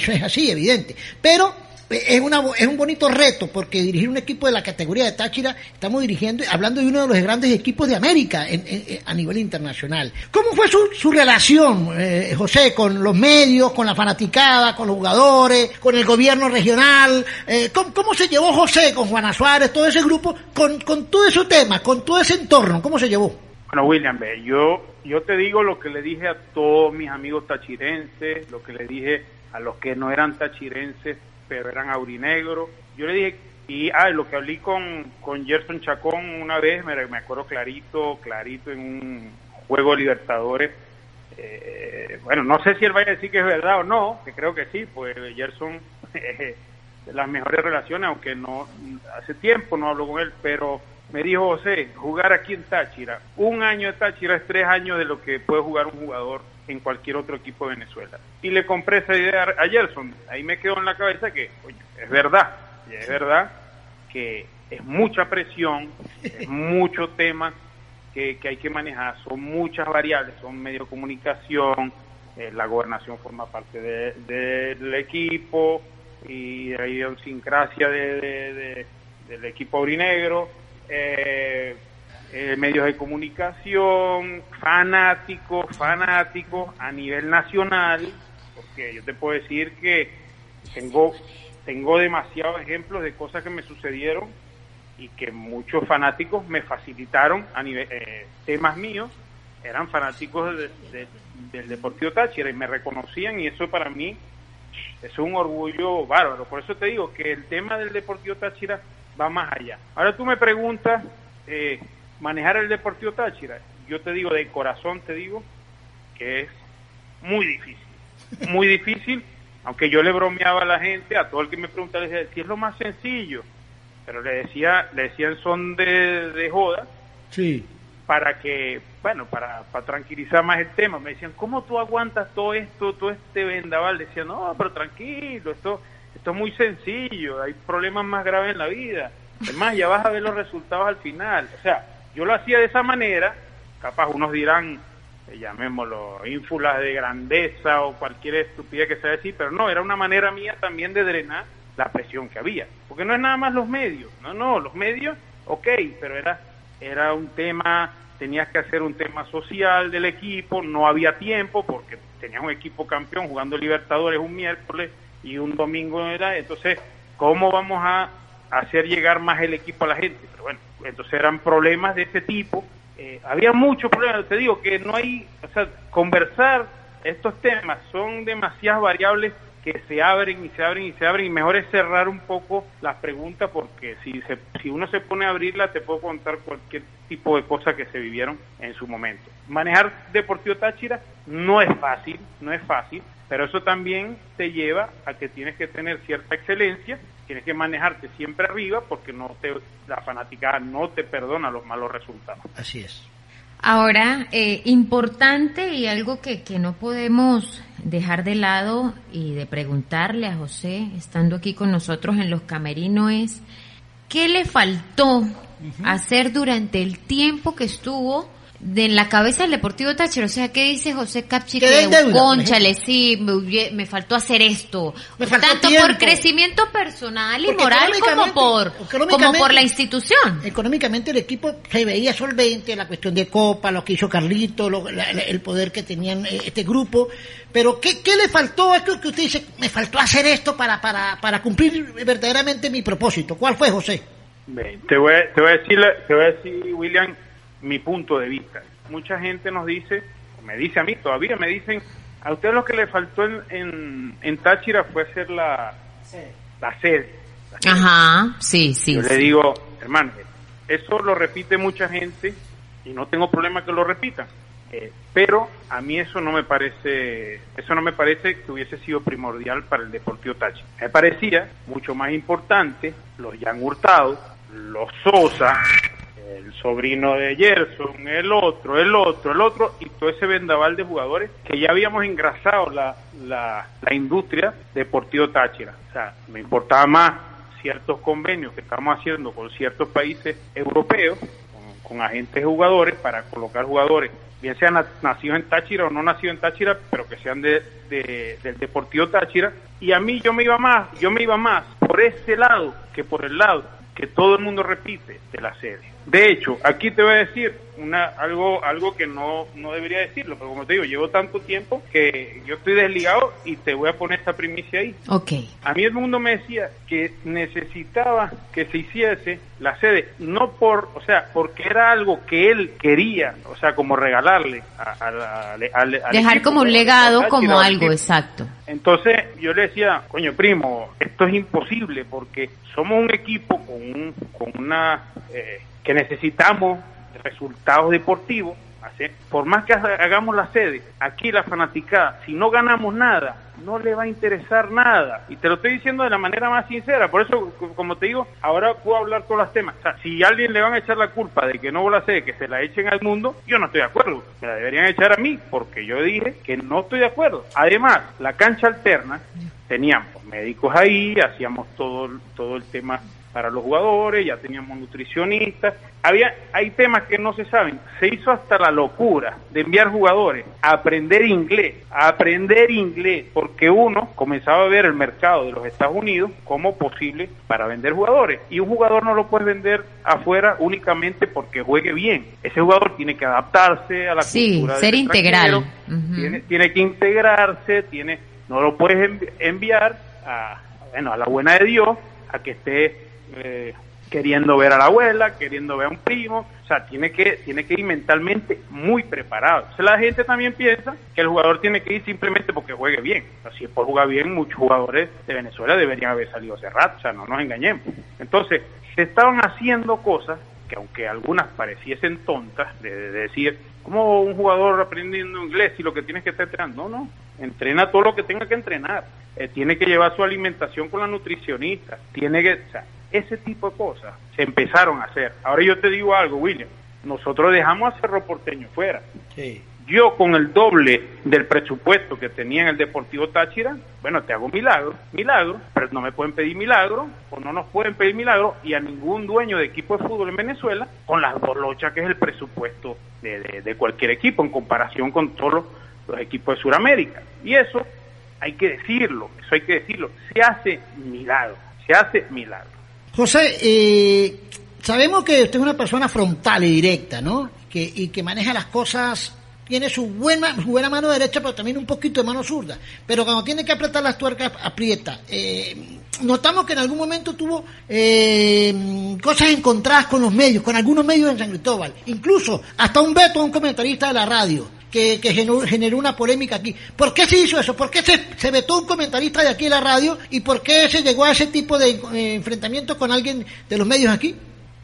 Eso es así, evidente. Pero eh, es, una, es un bonito reto porque dirigir un equipo de la categoría de Táchira, estamos dirigiendo, hablando de uno de los grandes equipos de América en- a nivel internacional. ¿Cómo fue su, su relación, eh, José, con los medios, con la fanaticada, con los jugadores, con el gobierno regional? Eh, ¿cómo, cómo se llevó José con Juana Suárez, todo ese grupo, con, con todo ese tema, con todo ese entorno? ¿Cómo se llevó? Bueno, William, yo, yo te digo lo que le dije a todos mis amigos tachirenses, lo que le dije a los que no eran tachirenses, pero eran aurinegros. Yo le dije, y ah, lo que hablé con, con Gerson Chacón una vez, me, me acuerdo clarito, clarito en un juego Libertadores. Eh, bueno, no sé si él vaya a decir que es verdad o no, que creo que sí, pues Gerson, eh, las mejores relaciones, aunque no hace tiempo no hablo con él, pero me dijo José, jugar aquí en Táchira, un año de Táchira es tres años de lo que puede jugar un jugador en cualquier otro equipo de Venezuela. Y le compré esa idea a Gerson, ahí me quedó en la cabeza que, oye, es verdad, y es verdad que es mucha presión, es mucho tema que, que hay que manejar, son muchas variables, son medio de comunicación, eh, la gobernación forma parte de- del equipo y hay idiosincrasia de, de- de- del equipo aurinegro, eh, eh, medios de comunicación, fanáticos, fanáticos a nivel nacional, porque yo te puedo decir que tengo, tengo demasiados ejemplos de cosas que me sucedieron y que muchos fanáticos me facilitaron a nivel eh, temas míos eran fanáticos de- de- del Deportivo Táchira y me reconocían y eso para mí es un orgullo bárbaro. Por eso te digo que el tema del Deportivo Táchira va más allá. Ahora tú me preguntas, eh, manejar el Deportivo Táchira, yo te digo de corazón, te digo que es muy difícil, muy difícil, aunque yo le bromeaba a la gente, a todo el que me preguntaba, le decía, si es lo más sencillo, pero le decía, le decían son de, de joda. Sí. Para que, bueno, para, para tranquilizar más el tema. Me decían, ¿cómo tú aguantas todo esto, todo este vendaval? Decía, no, pero tranquilo, esto, esto es muy sencillo, hay problemas más graves en la vida. Además, ya vas a ver los resultados al final. O sea, yo lo hacía de esa manera, capaz unos dirán, eh, llamémoslo, ínfulas de grandeza o cualquier estupidez que sea decir, pero no, era una manera mía también de drenar la presión que había. Porque no es nada más los medios, no, no, los medios, ok, pero era, era un tema, tenías que hacer un tema social del equipo, no había tiempo porque tenías un equipo campeón jugando Libertadores un miércoles y un domingo era, entonces, ¿cómo vamos a hacer llegar más el equipo a la gente? Pero bueno, entonces eran problemas de ese tipo eh, había muchos problemas, te digo que no hay, o sea, conversar estos temas son demasiadas variables que se abren y se abren y se abren y mejor es cerrar un poco las preguntas porque si se, si uno se pone a abrirla te puedo contar cualquier tipo de cosas que se vivieron en su momento. Manejar Deportivo Táchira no es fácil, no es fácil, pero eso también te lleva a que tienes que tener cierta excelencia, tienes que manejarte siempre arriba porque no te, la fanaticada no te perdona los malos resultados. Así es. Ahora, eh, importante y algo que, que no podemos dejar de lado y de preguntarle a José, estando aquí con nosotros en los camerinos, es ¿qué le faltó hacer durante el tiempo que estuvo de en la cabeza del Deportivo Táchira, o sea, ¿qué dice José Capchi? Que, conchale, sí, me, me faltó hacer esto. Me faltó Tanto tiempo. por crecimiento personal y Porque moral como por, como por la institución. Económicamente el equipo se veía solvente, la cuestión de Copa, lo que hizo Carlito, lo- la- la- el poder que tenían eh, este grupo. Pero ¿qué, qué le faltó? Es que que usted dice, me faltó hacer esto para, para, para cumplir verdaderamente mi propósito. ¿Cuál fue, José? Te voy, a- te voy a decir, te voy a decir, William, mi punto de vista. Mucha gente nos dice, me dice a mí todavía, me dicen, a usted lo que le faltó en, en, en Táchira fue hacer la, la sede. La sede. Ajá, sí, sí. Yo sí. le digo, hermano, eso lo repite mucha gente y no tengo problema que lo repitan. Eh, pero a mí eso no me parece, eso no me parece que hubiese sido primordial para el Deportivo Táchira. Me parecía mucho más importante los Jan Hurtado, los Sosa, el sobrino de Gerson, el otro, el otro, el otro, y todo ese vendaval de jugadores que ya habíamos engrasado la, la, la industria deportivo Táchira. O sea, me importaba más ciertos convenios que estamos haciendo con ciertos países europeos, con, agentes jugadores, para colocar jugadores, bien sean na- nacidos en Táchira o no nacidos en Táchira, pero que sean de, de- del Deportivo Táchira. Y a mí yo me iba más, yo me iba más por ese lado que por el lado que todo el mundo repite de la sede. De hecho, aquí te voy a decir una, algo, algo que no, no debería decirlo, pero como te digo, llevo tanto tiempo que yo estoy desligado y te voy a poner esta primicia ahí. Ok. A mí el mundo me decía que necesitaba que se hiciese la sede, no por, o sea, porque era algo que él quería, o sea, como regalarle a, Dejar equipo, como un legado, como algo, exacto. Entonces yo le decía, coño primo, esto es imposible porque somos un equipo con, un- con una eh, que necesitamos resultados deportivos. Por más que ha- hagamos la sede, aquí la fanaticada, si no ganamos nada, no le va a interesar nada. Y te lo estoy diciendo de la manera más sincera. Por eso, como te digo, ahora puedo hablar todos los temas. Si a alguien le van a echar la culpa de que no la sede, que se la echen al mundo, yo no estoy de acuerdo. Me la deberían echar a mí, porque yo dije que no estoy de acuerdo. Además, la cancha alterna, teníamos médicos ahí, hacíamos todo, todo el tema para los jugadores, ya teníamos nutricionistas, había, hay temas que no se saben, se hizo hasta la locura de enviar jugadores a aprender inglés, a aprender inglés, porque uno comenzaba a ver el mercado de los Estados Unidos como posible para vender jugadores, y un jugador no lo puedes vender afuera únicamente porque juegue bien, ese jugador tiene que adaptarse a la Sí, cultura del ser integral. Ujú. tiene, tiene que integrarse, tiene, no lo puedes envi- enviar a, bueno, a la buena de Dios, a que esté eh, queriendo ver a la abuela, queriendo ver a un primo, o sea, tiene que, tiene que ir mentalmente muy preparado. La gente también piensa que el jugador tiene que ir simplemente porque juegue bien. O si es por jugar bien, muchos jugadores de Venezuela deberían haber salido hace rato, o sea, no nos engañemos. Entonces, se estaban haciendo cosas que aunque algunas pareciesen tontas, de, de decir, ¿cómo un jugador aprendiendo inglés y lo que tienes que estar entrenando? No, no, entrena todo lo que tenga que entrenar. Eh, tiene que llevar su alimentación con la nutricionista, tiene que, o sea, ese tipo de cosas se empezaron a hacer. Ahora yo te digo algo, William, nosotros dejamos a Cerro Porteño fuera. Yo con el doble del presupuesto que tenía en el Deportivo Táchira, bueno, te hago milagro, milagro, pero no me pueden pedir milagro, o no nos pueden pedir milagro, y a ningún dueño de equipo de fútbol en Venezuela, con las bolochas que es el presupuesto de, de- de cualquier equipo en comparación con todos los, los equipos de Sudamérica. Y eso hay que decirlo, eso hay que decirlo, se hace milagro, se hace milagro. José, eh, sabemos que usted es una persona frontal y directa, ¿no? Que, y que maneja las cosas, tiene su buena, su buena mano derecha, pero también un poquito de mano zurda. Pero cuando tiene que apretar las tuercas, aprieta. Eh, notamos que en algún momento tuvo eh, cosas encontradas con los medios, con algunos medios en San Cristóbal. Incluso hasta un veto a un comentarista de la radio. Que, que generó, generó una polémica aquí. ¿Por qué se hizo eso? ¿Por qué se, se vetó un comentarista de aquí de la radio? ¿Y por qué se llegó a ese tipo de eh, enfrentamiento con alguien de los medios aquí?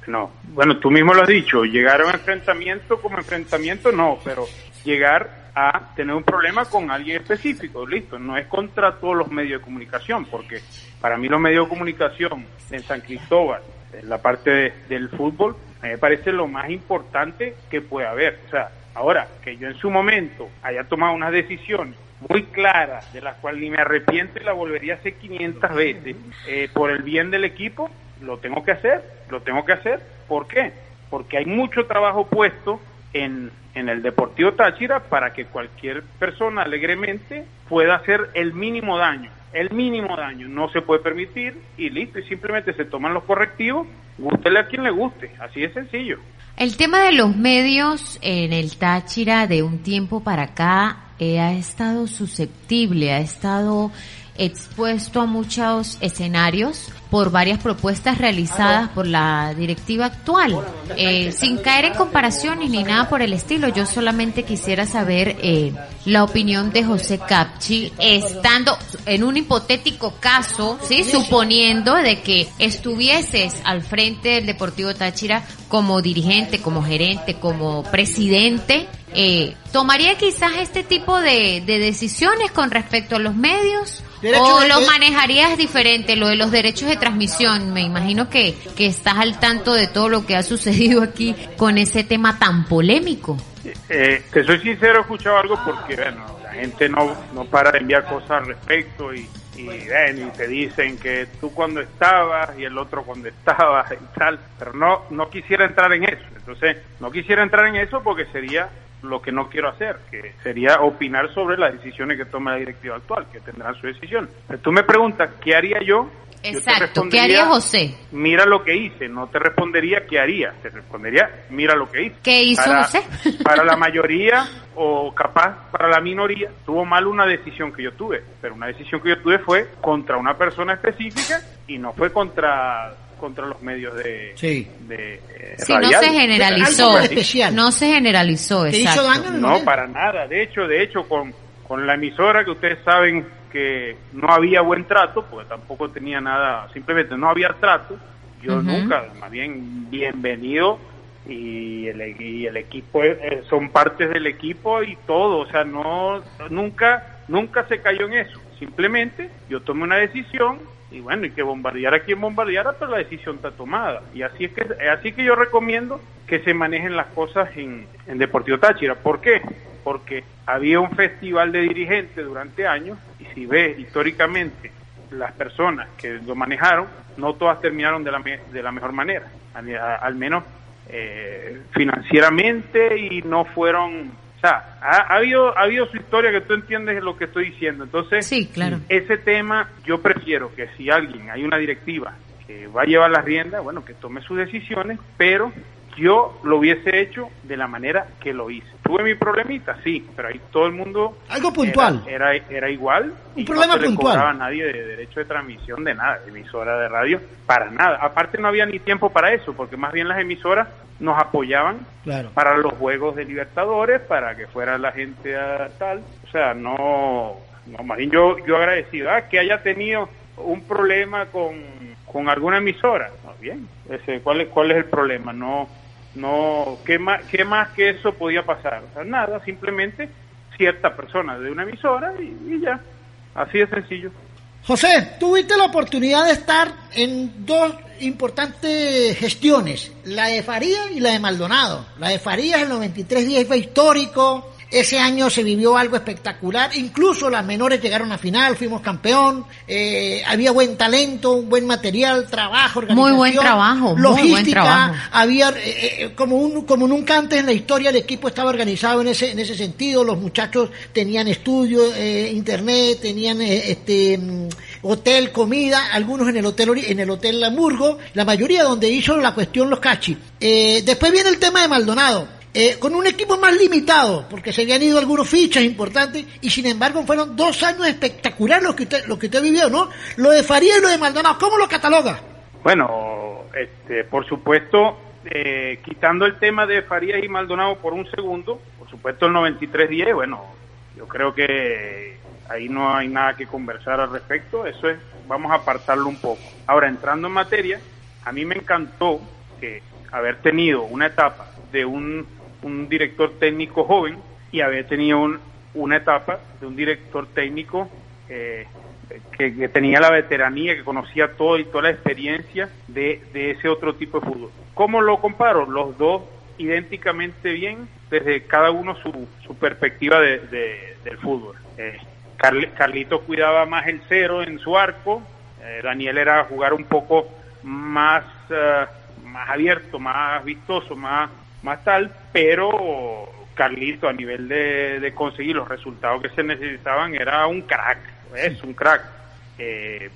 No, bueno, tú mismo lo has dicho, llegar a un enfrentamiento como enfrentamiento no, pero llegar a tener un problema con alguien específico, listo, no es contra todos los medios de comunicación, porque para mí los medios de comunicación en San Cristóbal, en la parte de- del fútbol, me parece lo más importante que puede haber. O sea, ahora, que yo en su momento haya tomado unas decisiones muy claras, de las cuales ni me arrepiento y la volvería a hacer 500 veces, eh, por el bien del equipo, lo tengo que hacer, lo tengo que hacer. ¿Por qué? Porque hay mucho trabajo puesto en, en el Deportivo Táchira para que cualquier persona alegremente pueda hacer el mínimo daño. El mínimo daño no se puede permitir y listo, y simplemente se toman los correctivos, gústele a quien le guste, así de sencillo. El tema de los medios en el Táchira de un tiempo para acá eh, ha estado susceptible, ha estado expuesto a muchos escenarios por varias propuestas realizadas por la directiva actual. Eh, sin caer en comparaciones ni nada por el estilo, yo solamente quisiera saber eh, la opinión de José Capchi, estando en un hipotético caso, sí, suponiendo de que estuvieses al frente del Deportivo Táchira como dirigente, como gerente, como presidente, eh, ¿tomaría quizás este tipo de, de decisiones con respecto a los medios? Derecho ¿O de- lo manejarías diferente, lo de los derechos de transmisión? Me imagino que, que estás al tanto de todo lo que ha sucedido aquí con ese tema tan polémico. Eh, te soy sincero, he escuchado algo porque, bueno, la gente no, no para de enviar cosas al respecto y, y, ven, y te dicen que tú cuando estabas y el otro cuando estaba y tal, pero no, no quisiera entrar en eso. Entonces, no quisiera entrar en eso porque sería lo que no quiero hacer, que sería opinar sobre las decisiones que toma la directiva actual, que tendrán su decisión. Pero tú me preguntas, ¿qué haría yo? Exacto. ¿Qué haría José? Mira lo que hice, no te respondería qué haría, te respondería, mira lo que hice. ¿Qué hizo para, José? para la mayoría o capaz para la minoría, tuvo mal una decisión que yo tuve, pero una decisión que yo tuve fue contra una persona específica y no fue contra contra los medios de, Sí. de eh, Si no se generalizó, Algo especial. no se generalizó, ¿Te hizo exacto. No, para nada. De hecho, de hecho, con, con la emisora que ustedes saben que no había buen trato, porque tampoco tenía nada, simplemente no había trato. Yo nunca, más bien, bienvenido y el, y el equipo eh, son partes del equipo y todo, o sea, no, nunca, nunca se cayó en eso. Simplemente yo tomé una decisión y bueno, y que bombardeara quien bombardeara, pero la decisión está tomada. Y así es que, así que yo recomiendo que se manejen las cosas en, en Deportivo Táchira. ¿Por qué? Porque había un festival de dirigentes durante años y si ves históricamente las personas que lo manejaron, no todas terminaron de la, me- de la mejor manera, al menos eh, financieramente y no fueron, o sea, ha, ha habido ha habido su historia que tú entiendes lo que estoy diciendo. Entonces, Sí, claro. ese tema yo prefiero que si alguien, hay una directiva que va a llevar las riendas, bueno, que tome sus decisiones, pero yo lo hubiese hecho de la manera que lo hice. Tuve mi problemita, sí, pero ahí todo el mundo... Algo puntual. Era, era, era igual. Un y problema no se puntual. le cobraba a nadie de derecho de transmisión, de nada, de emisora de radio, para nada. Aparte no había ni tiempo para eso, porque más bien las emisoras nos apoyaban Claro. para los juegos de Libertadores, para que fuera la gente a tal. O sea, no, no más bien yo, yo agradecido ah, que haya tenido un problema con, con alguna emisora. Más bien, ese, ¿cuál, es, ¿cuál es el problema? No, no, ¿qué más, ¿qué más que eso podía pasar? O sea, nada, simplemente cierta persona de una emisora y, y ya. Así de sencillo. José, tuviste la oportunidad de estar en dos importantes gestiones, la de Faría y la de Maldonado. La de Farías el 93-10 fue histórico, ese año se vivió algo espectacular, incluso las menores llegaron a final, fuimos campeón, eh, había buen talento, un buen material, trabajo, organización, Muy buen trabajo, muy logística, buen trabajo. había eh, eh, como un, como nunca antes en la historia el equipo estaba organizado en ese en ese sentido, los muchachos tenían estudio, eh, internet, tenían eh, este mm, hotel, comida, algunos en el hotel en el hotel Lamburgo, la mayoría donde hizo la cuestión los cachi. Eh, después viene el tema de Maldonado. Eh, con un equipo más limitado, porque se habían ido algunos fichas importantes, y sin embargo fueron dos años espectaculares los que usted, lo que usted vivió, ¿no? Lo de Faría y lo de Maldonado, ¿cómo lo cataloga? Bueno, este, por supuesto, eh, quitando el tema de Farías y Maldonado por un segundo, por supuesto el 93-10, bueno, yo creo que ahí no hay nada que conversar al respecto, eso es, vamos a apartarlo un poco. Ahora, entrando en materia, a mí me encantó que haber tenido una etapa de un, un director técnico joven y haber tenido un- una etapa de un director técnico eh, que, que tenía la veteranía, que conocía todo y toda la experiencia de, de ese otro tipo de fútbol. ¿Cómo lo comparo? Los dos idénticamente bien desde cada uno su, su perspectiva de, de- del fútbol. Eh, Carli- Carlitos cuidaba más el cero en su arco, eh, Daniel era jugar un poco más, eh, más abierto, más vistoso, más, más tal, pero Carlito a nivel de, de conseguir los resultados que se necesitaban era un crack, es un crack. Eh,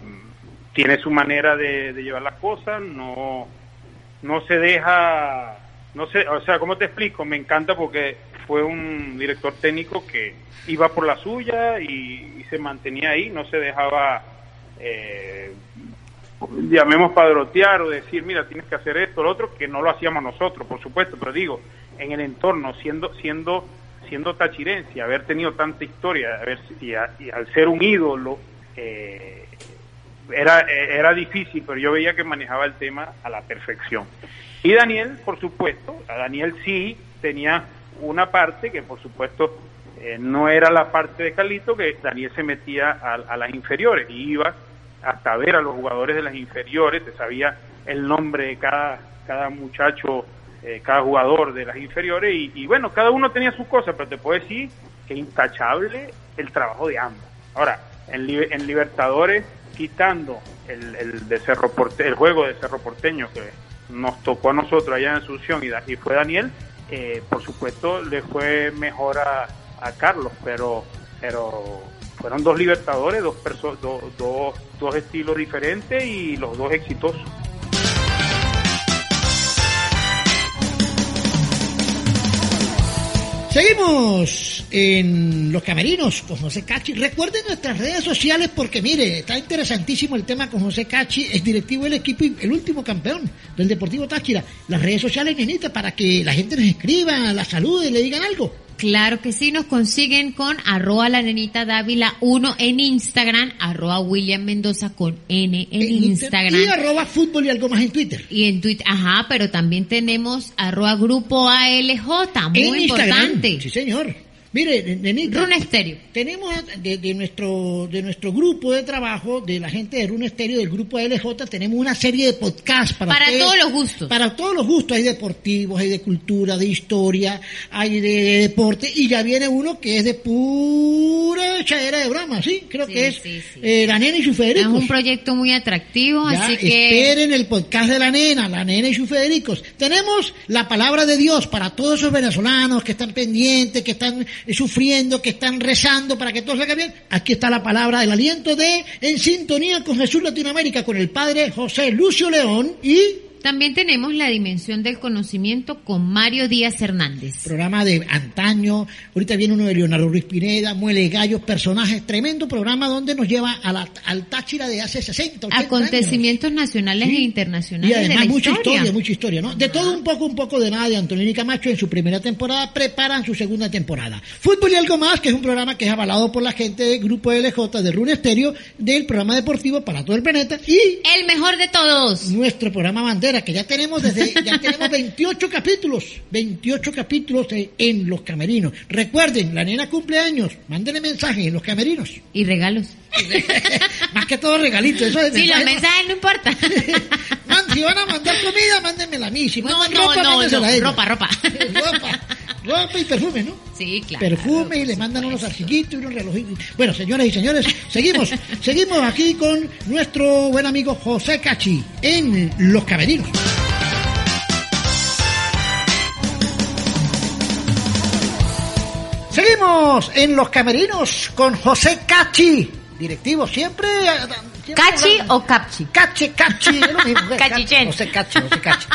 tiene su manera de, de llevar las cosas, no, no se deja, no sé, o sea, ¿cómo te explico? Me encanta porque fue un director técnico que iba por la suya y, y se mantenía ahí, no se dejaba, eh, llamemos padrotear o decir, mira, tienes que hacer esto, lo otro, que no lo hacíamos nosotros, por supuesto, pero digo, en el entorno, siendo, siendo, siendo tachirense, haber tenido tanta historia, y, a- y al ser un ídolo, eh, era, era difícil, pero yo veía que manejaba el tema a la perfección. Y Daniel, por supuesto, a Daniel sí tenía una parte que, por supuesto, eh, no era la parte de Carlito, que Daniel se metía a, a las inferiores y iba hasta ver a los jugadores de las inferiores, te sabía el nombre de cada, cada muchacho, eh, cada jugador de las inferiores, y, y bueno, cada uno tenía sus cosas, pero te puedo decir que intachable el trabajo de ambos. Ahora, en, en Libertadores, quitando el, el, de Cerro Porte- el juego de Cerro Porteño que nos tocó a nosotros allá en Asunción y, y fue Daniel, eh, por supuesto le fue mejor a, a Carlos, pero pero fueron dos libertadores, dos, perso- do- dos, dos estilos diferentes y los dos exitosos. Seguimos en los camerinos con José Cachi. Recuerden nuestras redes sociales porque mire, está interesantísimo el tema con José Cachi, es directivo del equipo y el último campeón del Deportivo Táchira. Las redes sociales, nenita, para que la gente nos escriba, la salude y le digan algo. Claro que sí, nos consiguen con arroba la nenita Dávila 1 en Instagram, arroba William Mendoza con N en, Instagram. Y arroba fútbol y algo más en Twitter. Y en Twitter, ajá, pero también tenemos arroba grupo ALJ, muy en Instagram. importante. Sí, señor. Mire, nenita. Rune Stereo. Tenemos de, de nuestro de nuestro grupo de trabajo, de la gente de Rune Stereo, del grupo LJ, tenemos una serie de podcasts para Para ustedes. todos los gustos. Para todos los gustos. Hay deportivos, hay de cultura, de historia, hay de deporte, y ya viene uno que es de pura echadera de broma, ¿sí? Creo Sí, que es sí, sí. eh, La Nena y su Es Federico. un proyecto muy atractivo, Ya, así que esperen el podcast de la nena, la nena y sus Federicos. Tenemos la palabra de Dios para todos esos venezolanos que están pendientes, que están sufriendo, que están rezando para que todo salga bien. Aquí está la palabra del aliento de En sintonía con Jesús Latinoamérica, con el padre José Lucio León y también tenemos la dimensión del conocimiento con Mario Díaz Hernández. programa de antaño. Ahorita viene uno de Leonardo Ruiz Pineda, Muele Gallos, personajes. Tremendo programa donde nos lleva a la, al Táchira de hace 60, 80 años. Acontecimientos nacionales Sí. e internacionales Y además de la mucha historia. historia, mucha historia, ¿no? De todo un poco, un poco de nada de Antonio y Camacho en su primera temporada, preparan su segunda temporada. Fútbol y algo más, que es un programa que es avalado por la gente del Grupo LJ de Rune Stereo, del programa deportivo para todo el planeta, y El mejor de todos. nuestro programa bandera Que ya tenemos desde, ya tenemos 28 capítulos, 28 capítulos de- en Los Camerinos. Recuerden, la nena cumpleaños, mándenle mensajes en Los Camerinos. Y regalos. Más que todo regalitos, eso de Sí, los mensajes- no importa. Man, si van a mandar comida, mándenmela a mí. Si No, no, ropa, no, no, ropa, ropa. ropa. Ropa y perfume, ¿no? Sí, claro. perfume y le mandan unos arcillitos y unos relojitos. Bueno, señoras y señores, seguimos, seguimos aquí con nuestro buen amigo José Cachi en Los Camerinos. Seguimos en Los Camerinos con José Cachi, directivo siempre. ¿Cachi o capchi? Cachi, Cachi. Cachichen. José Cachi, José Cachi.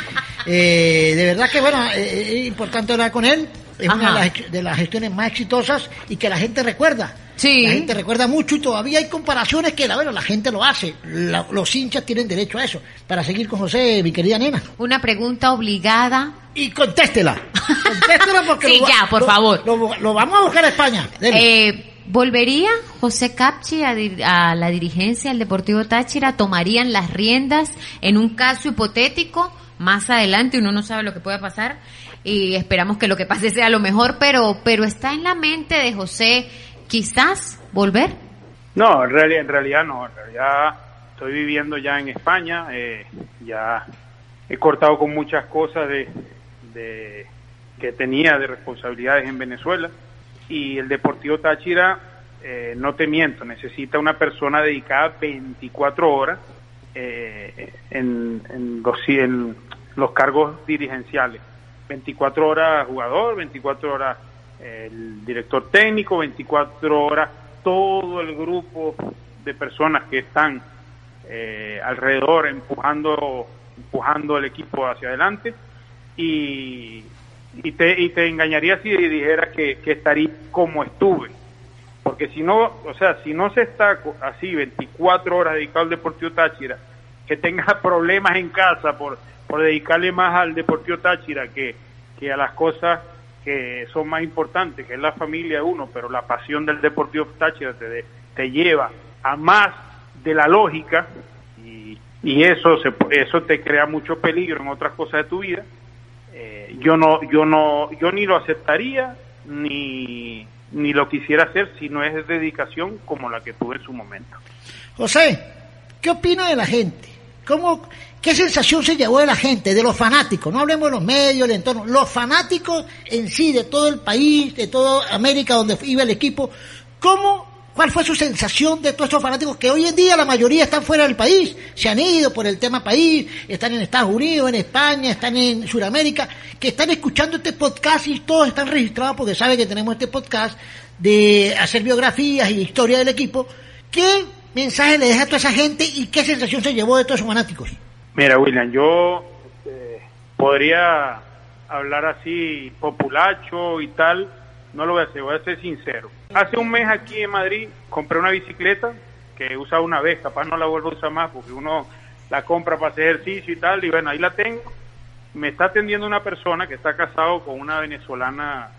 Eh, de verdad que, bueno, eh, es importante hablar con él. Es una de las, de las gestiones más exitosas y que la gente recuerda. Sí. La gente recuerda mucho y todavía hay comparaciones que, la, bueno, la gente lo hace. La- los hinchas tienen derecho a eso. Para seguir con José, mi querida nena. Una pregunta obligada. Y contéstela. Contéstela porque Sí, lo ya, por lo- favor. Lo, lo vamos a buscar a España. Dele. Eh, ¿Volvería José Capchi a, dir- a la dirigencia del Deportivo Táchira? ¿Tomarían las riendas en un caso hipotético? Más adelante uno no sabe lo que pueda pasar y esperamos que lo que pase sea lo mejor, pero, pero está en la mente de José quizás volver. No, en realidad, en realidad no. En realidad estoy viviendo ya en España. eh, ya he cortado con muchas cosas de, de- que tenía de responsabilidades en Venezuela. Y el Deportivo Táchira, eh, no te miento, necesita una persona dedicada 24 horas eh, en, en los, en los cargos dirigenciales. 24 horas jugador, 24 horas eh, el director técnico, 24 horas todo el grupo de personas que están eh, alrededor empujando empujando el equipo hacia adelante y, y, te, y te engañaría si dijera que, que estaría como estuve porque si no, o sea, si no se está así 24 horas dedicado al Deportivo Táchira, que tenga problemas en casa por, por dedicarle más al Deportivo Táchira que, que a las cosas que son más importantes, que es la familia de uno, pero la pasión del Deportivo Táchira te, te lleva a más de la lógica y, y eso, se, eso te crea mucho peligro en otras cosas de tu vida. Eh, yo no, yo no, yo ni lo aceptaría ni, ni lo quisiera hacer si no es dedicación como la que tuve en su momento. José, ¿qué opina de la gente? ¿Cómo, ¿Qué sensación se llevó de la gente, de los fanáticos? No hablemos de los medios, el entorno, los fanáticos en sí, de todo el país, de toda América donde iba el equipo. ¿Cómo, cuál fue su sensación de todos estos fanáticos que hoy en día la mayoría están fuera del país? Se han ido por el tema país, están en Estados Unidos, en España, están en Sudamérica, que están escuchando este podcast y todos están registrados porque saben que tenemos este podcast de hacer biografías y historia del equipo. ¿Qué mensaje le deja a toda esa gente y qué sensación se llevó de todos esos fanáticos? Mira, William, yo eh, podría hablar así populacho y tal, no lo voy a hacer, voy a ser sincero. Hace un mes aquí en Madrid compré una bicicleta que usaba una vez, capaz no la vuelvo a usar más porque uno la compra para hacer ejercicio y tal, y bueno, ahí la tengo. Me está atendiendo una persona que está casado con una venezolana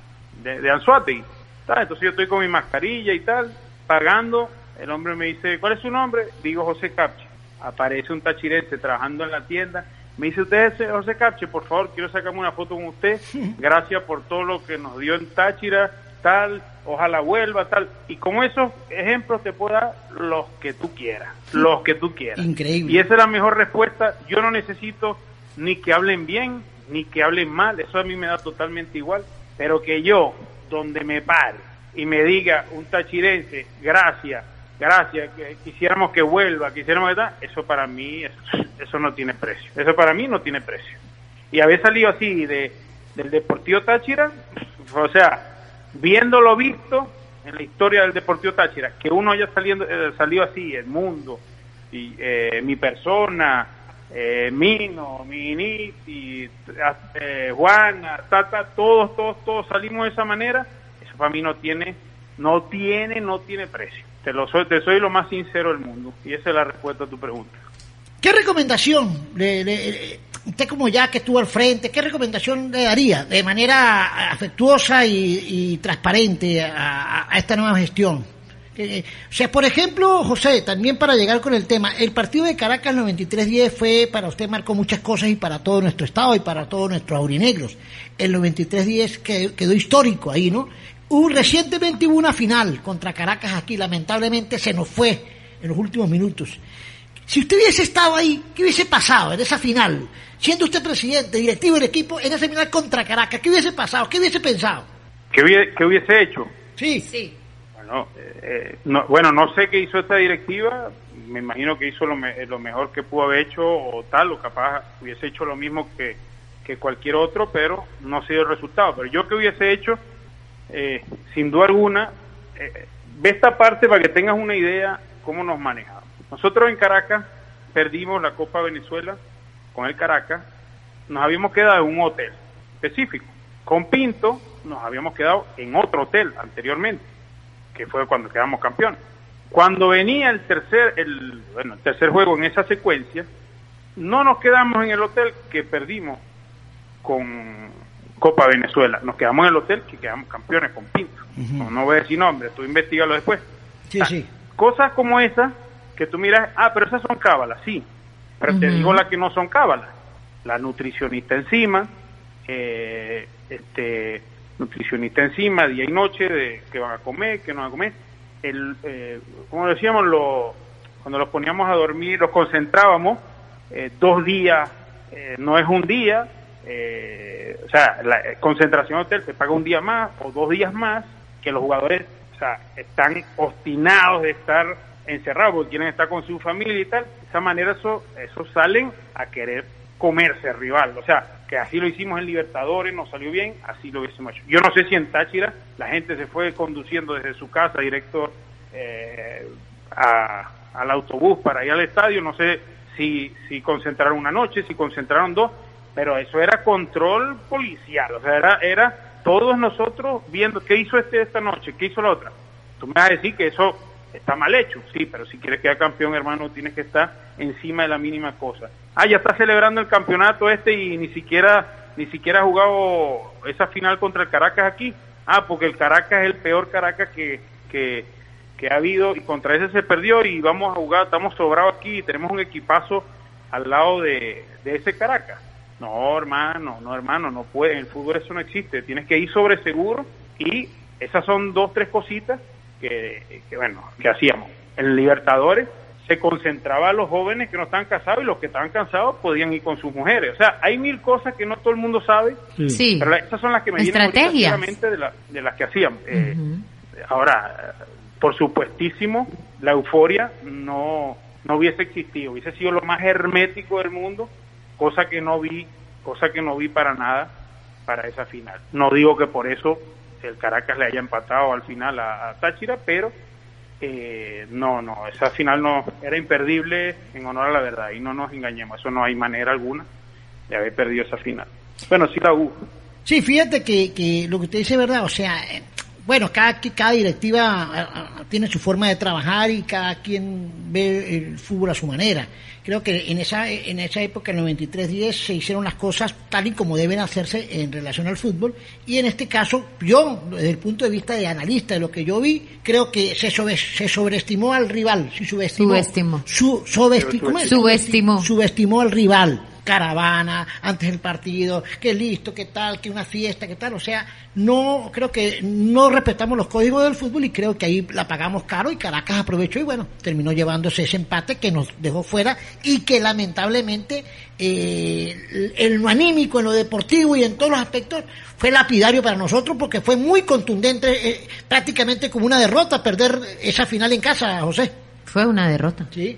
de, de. Entonces yo estoy con mi mascarilla y tal, pagando. El hombre me dice, ¿cuál es su nombre? Digo José Capchi. Aparece un tachirense trabajando en la tienda. Me dice, ¿usted es José Capchi? Por favor, quiero sacarme una foto con usted. Gracias por todo lo que nos dio en Táchira, tal. Ojalá vuelva, tal. Y como esos ejemplos te puedo dar los que tú quieras. Los que tú quieras. Increíble. Y esa es la mejor respuesta. Yo no necesito ni que hablen bien, ni que hablen mal. Eso a mí me da totalmente igual. Pero que yo, donde me pare y me diga un tachirense, gracias, gracias, que quisiéramos que vuelva, quisiéramos que tal, eso para mí, eso, eso no tiene precio. Eso para mí no tiene precio. Y haber salido así de, del Deportivo Táchira, o sea, viendo lo visto en la historia del Deportivo Táchira, que uno haya saliendo, eh, salido así, el mundo, y, eh, mi persona, eh, Mino, Miniti, eh, Juana, Tata, todos, todos, todos salimos de esa manera, eso para mí no tiene, no tiene, no tiene precio. Te lo soy, te soy lo más sincero del mundo y esa es la respuesta a tu pregunta. ¿Qué recomendación, le, usted como ya que estuvo al frente, qué recomendación le daría de manera afectuosa y, transparente a, esta nueva gestión? Eh, o sea, por ejemplo, José, también para llegar con el tema, el partido de Caracas 93-10 fue, para usted marcó muchas cosas y para todo nuestro estado y para todos nuestros aurinegros. El 93-10 quedó, quedó histórico ahí, ¿no? Hubo, recientemente hubo una final contra Caracas aquí, lamentablemente se nos fue en los últimos minutos. Si usted hubiese estado ahí, ¿qué hubiese pasado en esa final? Siendo usted presidente, directivo del equipo, en esa final contra Caracas, ¿qué hubiese pasado? ¿Qué hubiese pensado? ¿Qué hubiese, qué hubiese hecho? Sí. Sí. Bueno, eh, no, bueno, no sé qué hizo esta directiva, me imagino que hizo lo, me- lo mejor que pudo haber hecho o tal, o capaz hubiese hecho lo mismo que, que cualquier otro, pero no ha sido el resultado. Pero yo que hubiese hecho, eh, sin duda alguna, eh, ve esta parte para que tengas una idea cómo nos manejamos. Nosotros en Caracas perdimos la Copa Venezuela con el Caracas, nos habíamos quedado en un hotel específico. Con Pinto nos habíamos quedado en otro hotel anteriormente, que fue cuando quedamos campeones. Cuando venía el tercer, el, bueno, el tercer juego en esa secuencia, no nos quedamos en el hotel que perdimos con Copa Venezuela, nos quedamos en el hotel que quedamos campeones con Pinto. no, no voy a decir nombre, tú investigalo después. Sí, sí. Cosas como esas que tú miras, ah, pero esas son cábalas, sí. Pero te digo las que no son cábalas. La nutricionista encima, eh, este, nutricionista encima, día y noche, de que van a comer, que no van a comer. El, eh, como decíamos, lo, cuando los poníamos a dormir, los concentrábamos, eh, dos días, eh, no es un día, eh, o sea, la eh, concentración hotel se paga un día más o dos días más, que los jugadores o sea, están obstinados de estar encerrados porque quieren estar con su familia y tal. De esa manera eso, eso salen a querer comerse al rival. O sea, que así lo hicimos en Libertadores, nos salió bien, así lo hubiésemos hecho. Yo no sé si en Táchira la gente se fue conduciendo desde su casa directo eh, a- al autobús para ir al estadio, no sé si, si concentraron una noche, si concentraron dos, pero eso era control policial, o sea, era, era todos nosotros viendo qué hizo este esta noche, qué hizo la otra. Tú me vas a decir que eso está mal hecho, sí, pero si quieres quedar campeón, hermano, tienes que estar encima de la mínima cosa. Ah, ya está celebrando el campeonato este y ni siquiera ni siquiera ha jugado esa final contra el Caracas aquí. Ah, porque el Caracas es el peor Caracas que, que, ha habido y contra ese se perdió y vamos a jugar, estamos sobrados aquí y tenemos un equipazo al lado de, de ese Caracas. No, hermano, no, hermano, no puede, en el fútbol eso no existe, tienes que ir sobre seguro y esas son dos, tres cositas que, que, bueno, que hacíamos. En Libertadores se concentraba a los jóvenes que no estaban casados y los que estaban cansados podían ir con sus mujeres. O sea, hay mil cosas que no todo el mundo sabe, Sí. pero la- esas son las que me vienen Estrategias. solamente de, la- de las que hacíamos. Eh, Ahora, por supuestísimo, la euforia no, no hubiese existido, hubiese sido lo más hermético del mundo, cosa que no vi, cosa que no vi para nada para esa final. No digo que por eso el Caracas le haya empatado al final a, Táchira, pero eh, no, no, esa final no era imperdible en honor a la verdad y no nos engañemos, eso no hay manera alguna de haber perdido esa final. Bueno, sí la hubo. Sí, fíjate que, que lo que usted dice es verdad, o sea, bueno, cada, que- cada directiva tiene su forma de trabajar y cada quien ve el fútbol a su manera. Creo que en esa, en esa época, en el 93-10, se hicieron las cosas tal y como deben hacerse en relación al fútbol. Y en este caso, yo, desde el punto de vista de analista, de lo que yo vi, creo que se, sobre- se sobreestimó al rival. Sí, subestimó. Subestimó. Su, sobesti- ¿cómo es? Subestimó. subestimó al rival. Caravana, antes del partido, que listo, que tal, que una fiesta, que tal. O sea, no, creo que no respetamos los códigos del fútbol y creo que ahí la pagamos caro y Caracas aprovechó y bueno, terminó llevándose ese empate que nos dejó fuera y que lamentablemente eh, en lo anímico, en lo deportivo y en todos los aspectos fue lapidario para nosotros porque fue muy contundente, eh, prácticamente como una derrota perder esa final en casa, José. Fue una derrota. Sí.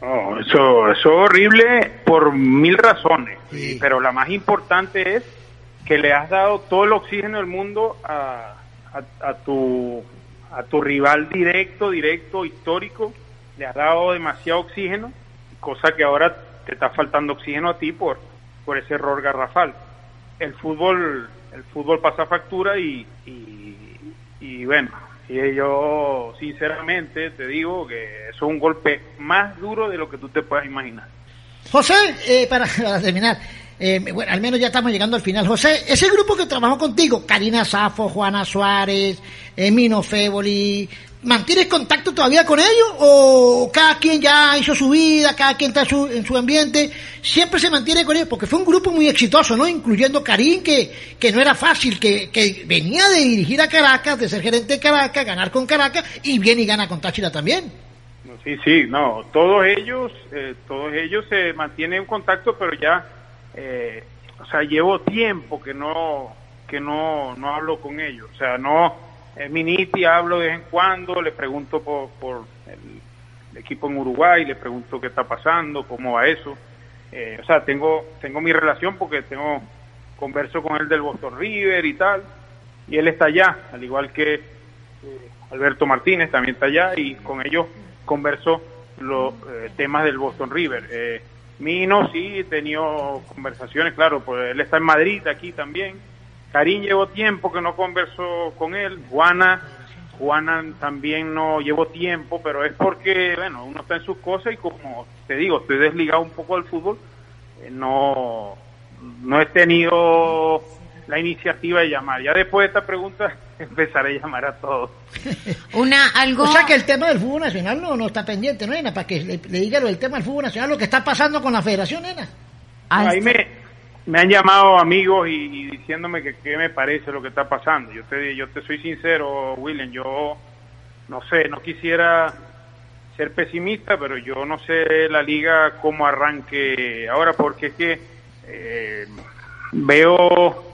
No, eso, eso es horrible por mil razones, pero la más importante es que le has dado todo el oxígeno del mundo a, a, a tu a tu rival directo, directo, histórico, le has dado demasiado oxígeno, cosa que ahora te está faltando oxígeno a ti por, por ese error garrafal. El fútbol, el fútbol pasa factura y, y, y bueno, y yo sinceramente te digo que es un golpe más duro de lo que tú te puedas imaginar. José, eh, para, terminar, eh, bueno, al menos ya estamos llegando al final. José, ese grupo que trabajó contigo, Karina Safo, Juana Suárez, eh, Mino Féboli, ¿Mantienes contacto todavía con ellos o cada quien ya hizo su vida, cada quien está su, en su ambiente? Siempre se mantiene con ellos porque fue un grupo muy exitoso, ¿no? Incluyendo Karim, que, que no era fácil, que, que venía de dirigir a Caracas, de ser gerente de Caracas, ganar con Caracas y viene y gana con Táchira también. Sí, sí, no, todos ellos, eh, todos ellos se mantienen en contacto, pero ya, eh, o sea, llevo tiempo que no, que no, no hablo con ellos, o sea, no Miniti hablo de vez en cuando, le pregunto por, por el, equipo en Uruguay, le pregunto qué está pasando, cómo va eso. Eh, o sea, tengo, tengo mi relación porque tengo, converso con él del Boston River y tal, y él está allá, al igual que eh, Alberto Martínez también está allá, y con ellos converso los eh, temas del Boston River. Eh, Mino sí, he tenido conversaciones, claro, pues él está en Madrid aquí también, Karim llevo tiempo que no converso con él. Juana, Juana también no llevo tiempo, pero es porque, bueno, uno está en sus cosas y como te digo, estoy desligado un poco del fútbol. Eh, no, no he tenido la iniciativa de llamar. Ya después de esta pregunta empezaré a llamar a todos. Una, algo... O sea que el tema del fútbol nacional no, no está pendiente, ¿no, Nena? Para que le, le diga lo del tema del fútbol nacional, lo que está pasando con la federación, Nena. Ahí me, me han llamado amigos y, diciéndome que qué me parece lo que está pasando. Yo te, yo te soy sincero, William, yo no sé, no quisiera ser pesimista, pero yo no sé la liga cómo arranque ahora, porque es que eh, veo,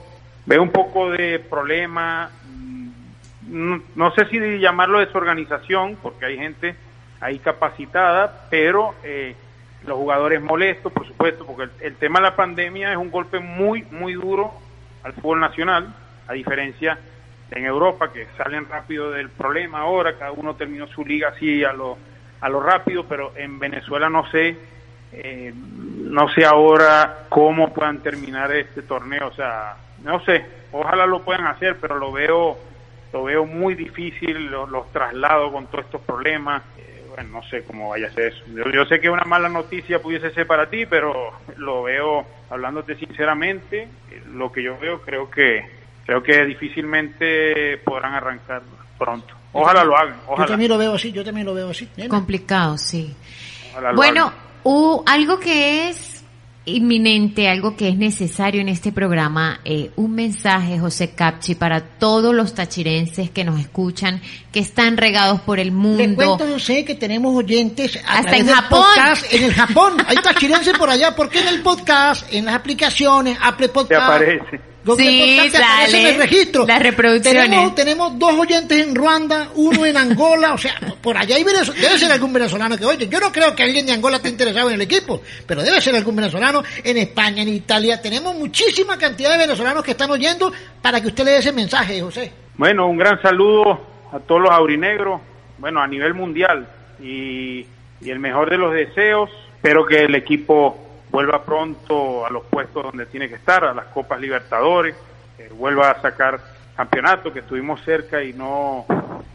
veo un poco de problema, no, no, sé si llamarlo desorganización, porque hay gente ahí capacitada, pero eh, los jugadores molestos, por supuesto, porque el, tema de la pandemia es un golpe muy, muy duro al fútbol nacional, a diferencia en Europa, que salen rápido del problema ahora, cada uno terminó su liga así a lo, a lo rápido, pero en Venezuela no sé, eh, no sé ahora cómo puedan terminar este torneo, o sea, no sé, ojalá lo puedan hacer, pero lo veo, lo veo muy difícil, los, los traslados con todos estos problemas, bueno, no sé cómo vaya a ser eso. Yo, yo, sé que una mala noticia pudiese ser para ti, pero lo veo, hablándote sinceramente, lo que yo veo creo que creo que difícilmente podrán arrancar pronto. Ojalá lo hagan. Ojalá. Yo también lo veo así, yo también lo veo así. ¿Nena? Complicado, sí. Bueno, uh, algo que es inminente, algo que es necesario en este programa, eh, un mensaje, José Capchi, para todos los tachirenses que nos escuchan, que están regados por el mundo. Le cuento, José, que tenemos oyentes a hasta en Japón. Podcast, en el Japón. Hay tachirenses por allá. ¿Por qué en el podcast, en las aplicaciones, Apple Podcast? Te aparece. Google sí, Podcast, sale en el registro. las reproducciones. Tenemos, tenemos dos oyentes en Ruanda, uno en Angola, o sea, por allá hay venezolanos, debe ser algún venezolano que oye. Yo no creo que alguien de Angola esté interesado en el equipo, pero debe ser algún venezolano en España, en Italia. Tenemos muchísima cantidad de venezolanos que están oyendo para que usted le dé ese mensaje, José. Bueno, un gran saludo a todos los aurinegros, bueno, a nivel mundial y, y el mejor de los deseos. Espero que el equipo vuelva pronto a los puestos donde tiene que estar, a las Copas Libertadores, eh, vuelva a sacar campeonato que estuvimos cerca y no,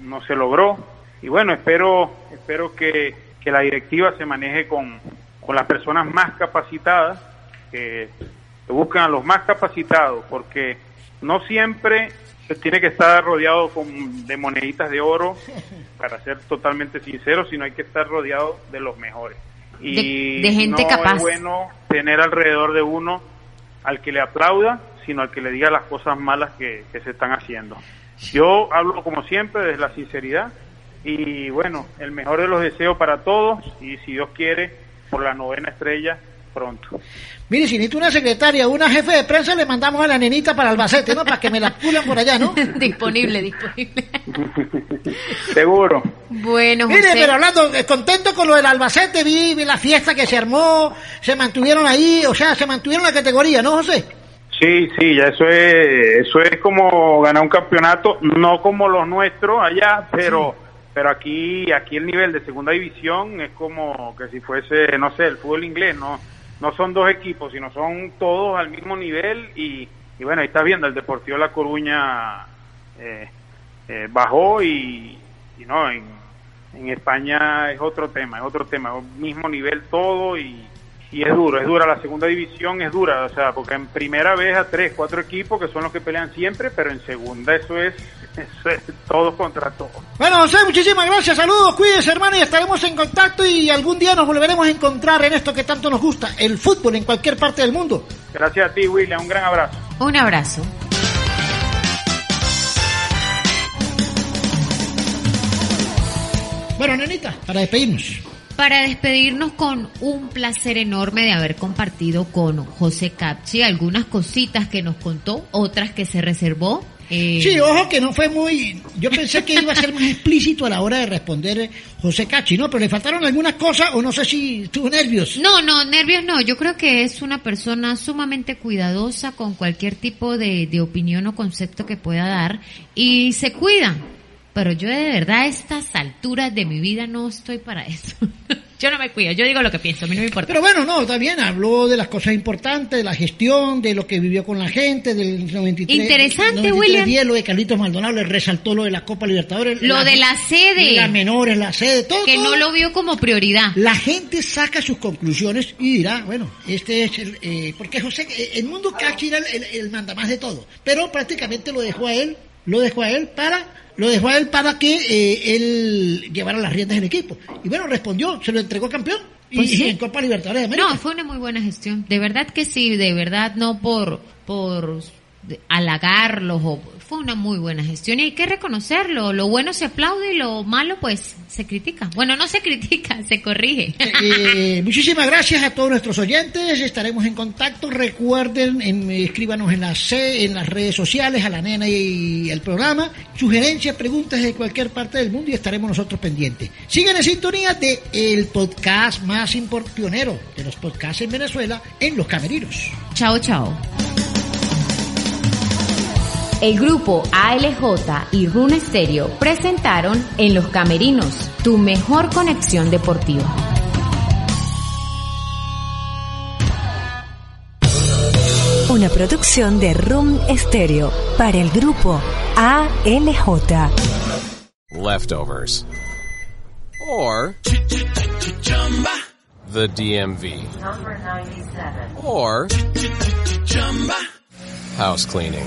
no se logró. Y bueno, espero, espero que, que la directiva se maneje con, con las personas más capacitadas, que, buscan a los más capacitados, porque no siempre se tiene que estar rodeado con, de moneditas de oro, para ser totalmente sincero, sino hay que estar rodeado de los mejores y de, de gente no capaz. es bueno tener alrededor de uno al que le aplauda, sino al que le diga las cosas malas que, que se están haciendo. Yo hablo como siempre desde la sinceridad y bueno, el mejor de los deseos para todos y si Dios quiere, por la novena estrella pronto. Mire, si necesito una secretaria, una jefe de prensa, le mandamos a la nenita para Albacete, ¿no? Para que me la pulan por allá, ¿no? disponible, disponible. Seguro. Bueno, Mire, José. pero hablando, eh, contento con lo del Albacete, vi, vi la fiesta que se armó, se mantuvieron ahí, o sea, se mantuvieron la categoría, ¿no, José? Sí, sí, ya eso es, eso es como ganar un campeonato, no como los nuestros allá, pero, sí. pero aquí, aquí el nivel de segunda división es como que si fuese, no sé, el fútbol inglés, no, no son dos equipos, sino son todos al mismo nivel y, y bueno, ahí estás viendo, el Deportivo La Coruña eh, eh, bajó y, no, en, en España es otro tema, es otro tema, mismo nivel todo y, y es duro, es dura, la segunda división es dura, o sea, porque en primera vez a tres, cuatro equipos que son los que pelean siempre, pero en segunda eso es, eso es todo contra todo. Bueno, José, muchísimas gracias, saludos, cuídese hermano y estaremos en contacto y algún día nos volveremos a encontrar en esto que tanto nos gusta, el fútbol en cualquier parte del mundo. Gracias a ti, William, un gran abrazo. Un abrazo. Bueno, nenita, para despedirnos. Para despedirnos con un placer enorme de haber compartido con José Capchi algunas cositas que nos contó, otras que se reservó. Eh, Sí, ojo que no fue muy... Yo pensé que iba a ser más explícito a la hora de responder eh, José Cachi, ¿no? Pero le faltaron algunas cosas o no sé si tuvo nervios. No, no, nervios no. Yo creo que es una persona sumamente cuidadosa con cualquier tipo de, de opinión o concepto que pueda dar y se cuida. Pero yo de verdad a estas alturas de mi vida no estoy para eso. yo no me cuido, yo digo lo que pienso, a mí no me importa. Pero bueno, no, también habló de las cosas importantes, de la gestión, de lo que vivió con la gente, del 93. Interesante, 93 William. 10, lo de Carlitos Maldonado, le resaltó lo de la Copa Libertadores. Lo de la sede. Las menores, la sede, todo. que todo. no lo vio como prioridad. La gente saca sus conclusiones y dirá, bueno, este es el... eh, porque José, eh, el mundo Cachi era el, el, el mandamás de todo, pero prácticamente lo dejó a él, lo dejó a él para... Lo dejó a él para que eh, él llevara las riendas del equipo. Y bueno, respondió, se lo entregó campeón. Y, Pues sí. en Copa Libertadores de América. No, fue una muy buena gestión. De verdad que sí, de verdad no por, por halagarlos o fue una muy buena gestión y hay que reconocerlo. Lo bueno se aplaude y lo malo pues se critica. Bueno, no se critica, se corrige. Eh, muchísimas gracias a todos nuestros oyentes. Estaremos en contacto. Recuerden, en- escríbanos en las, C- en las redes sociales, a la nena y el programa. Sugerencias, preguntas de cualquier parte del mundo y estaremos nosotros pendientes. Sigan en sintonía de el podcast más pionero de los podcasts en Venezuela, en Los Camerinos. chao, chao. El grupo ALJ y Rune Stereo presentaron En los Camerinos, tu mejor conexión deportiva. Una producción de Room Stereo para el grupo ALJ. leftovers, or the DMV, or house cleaning,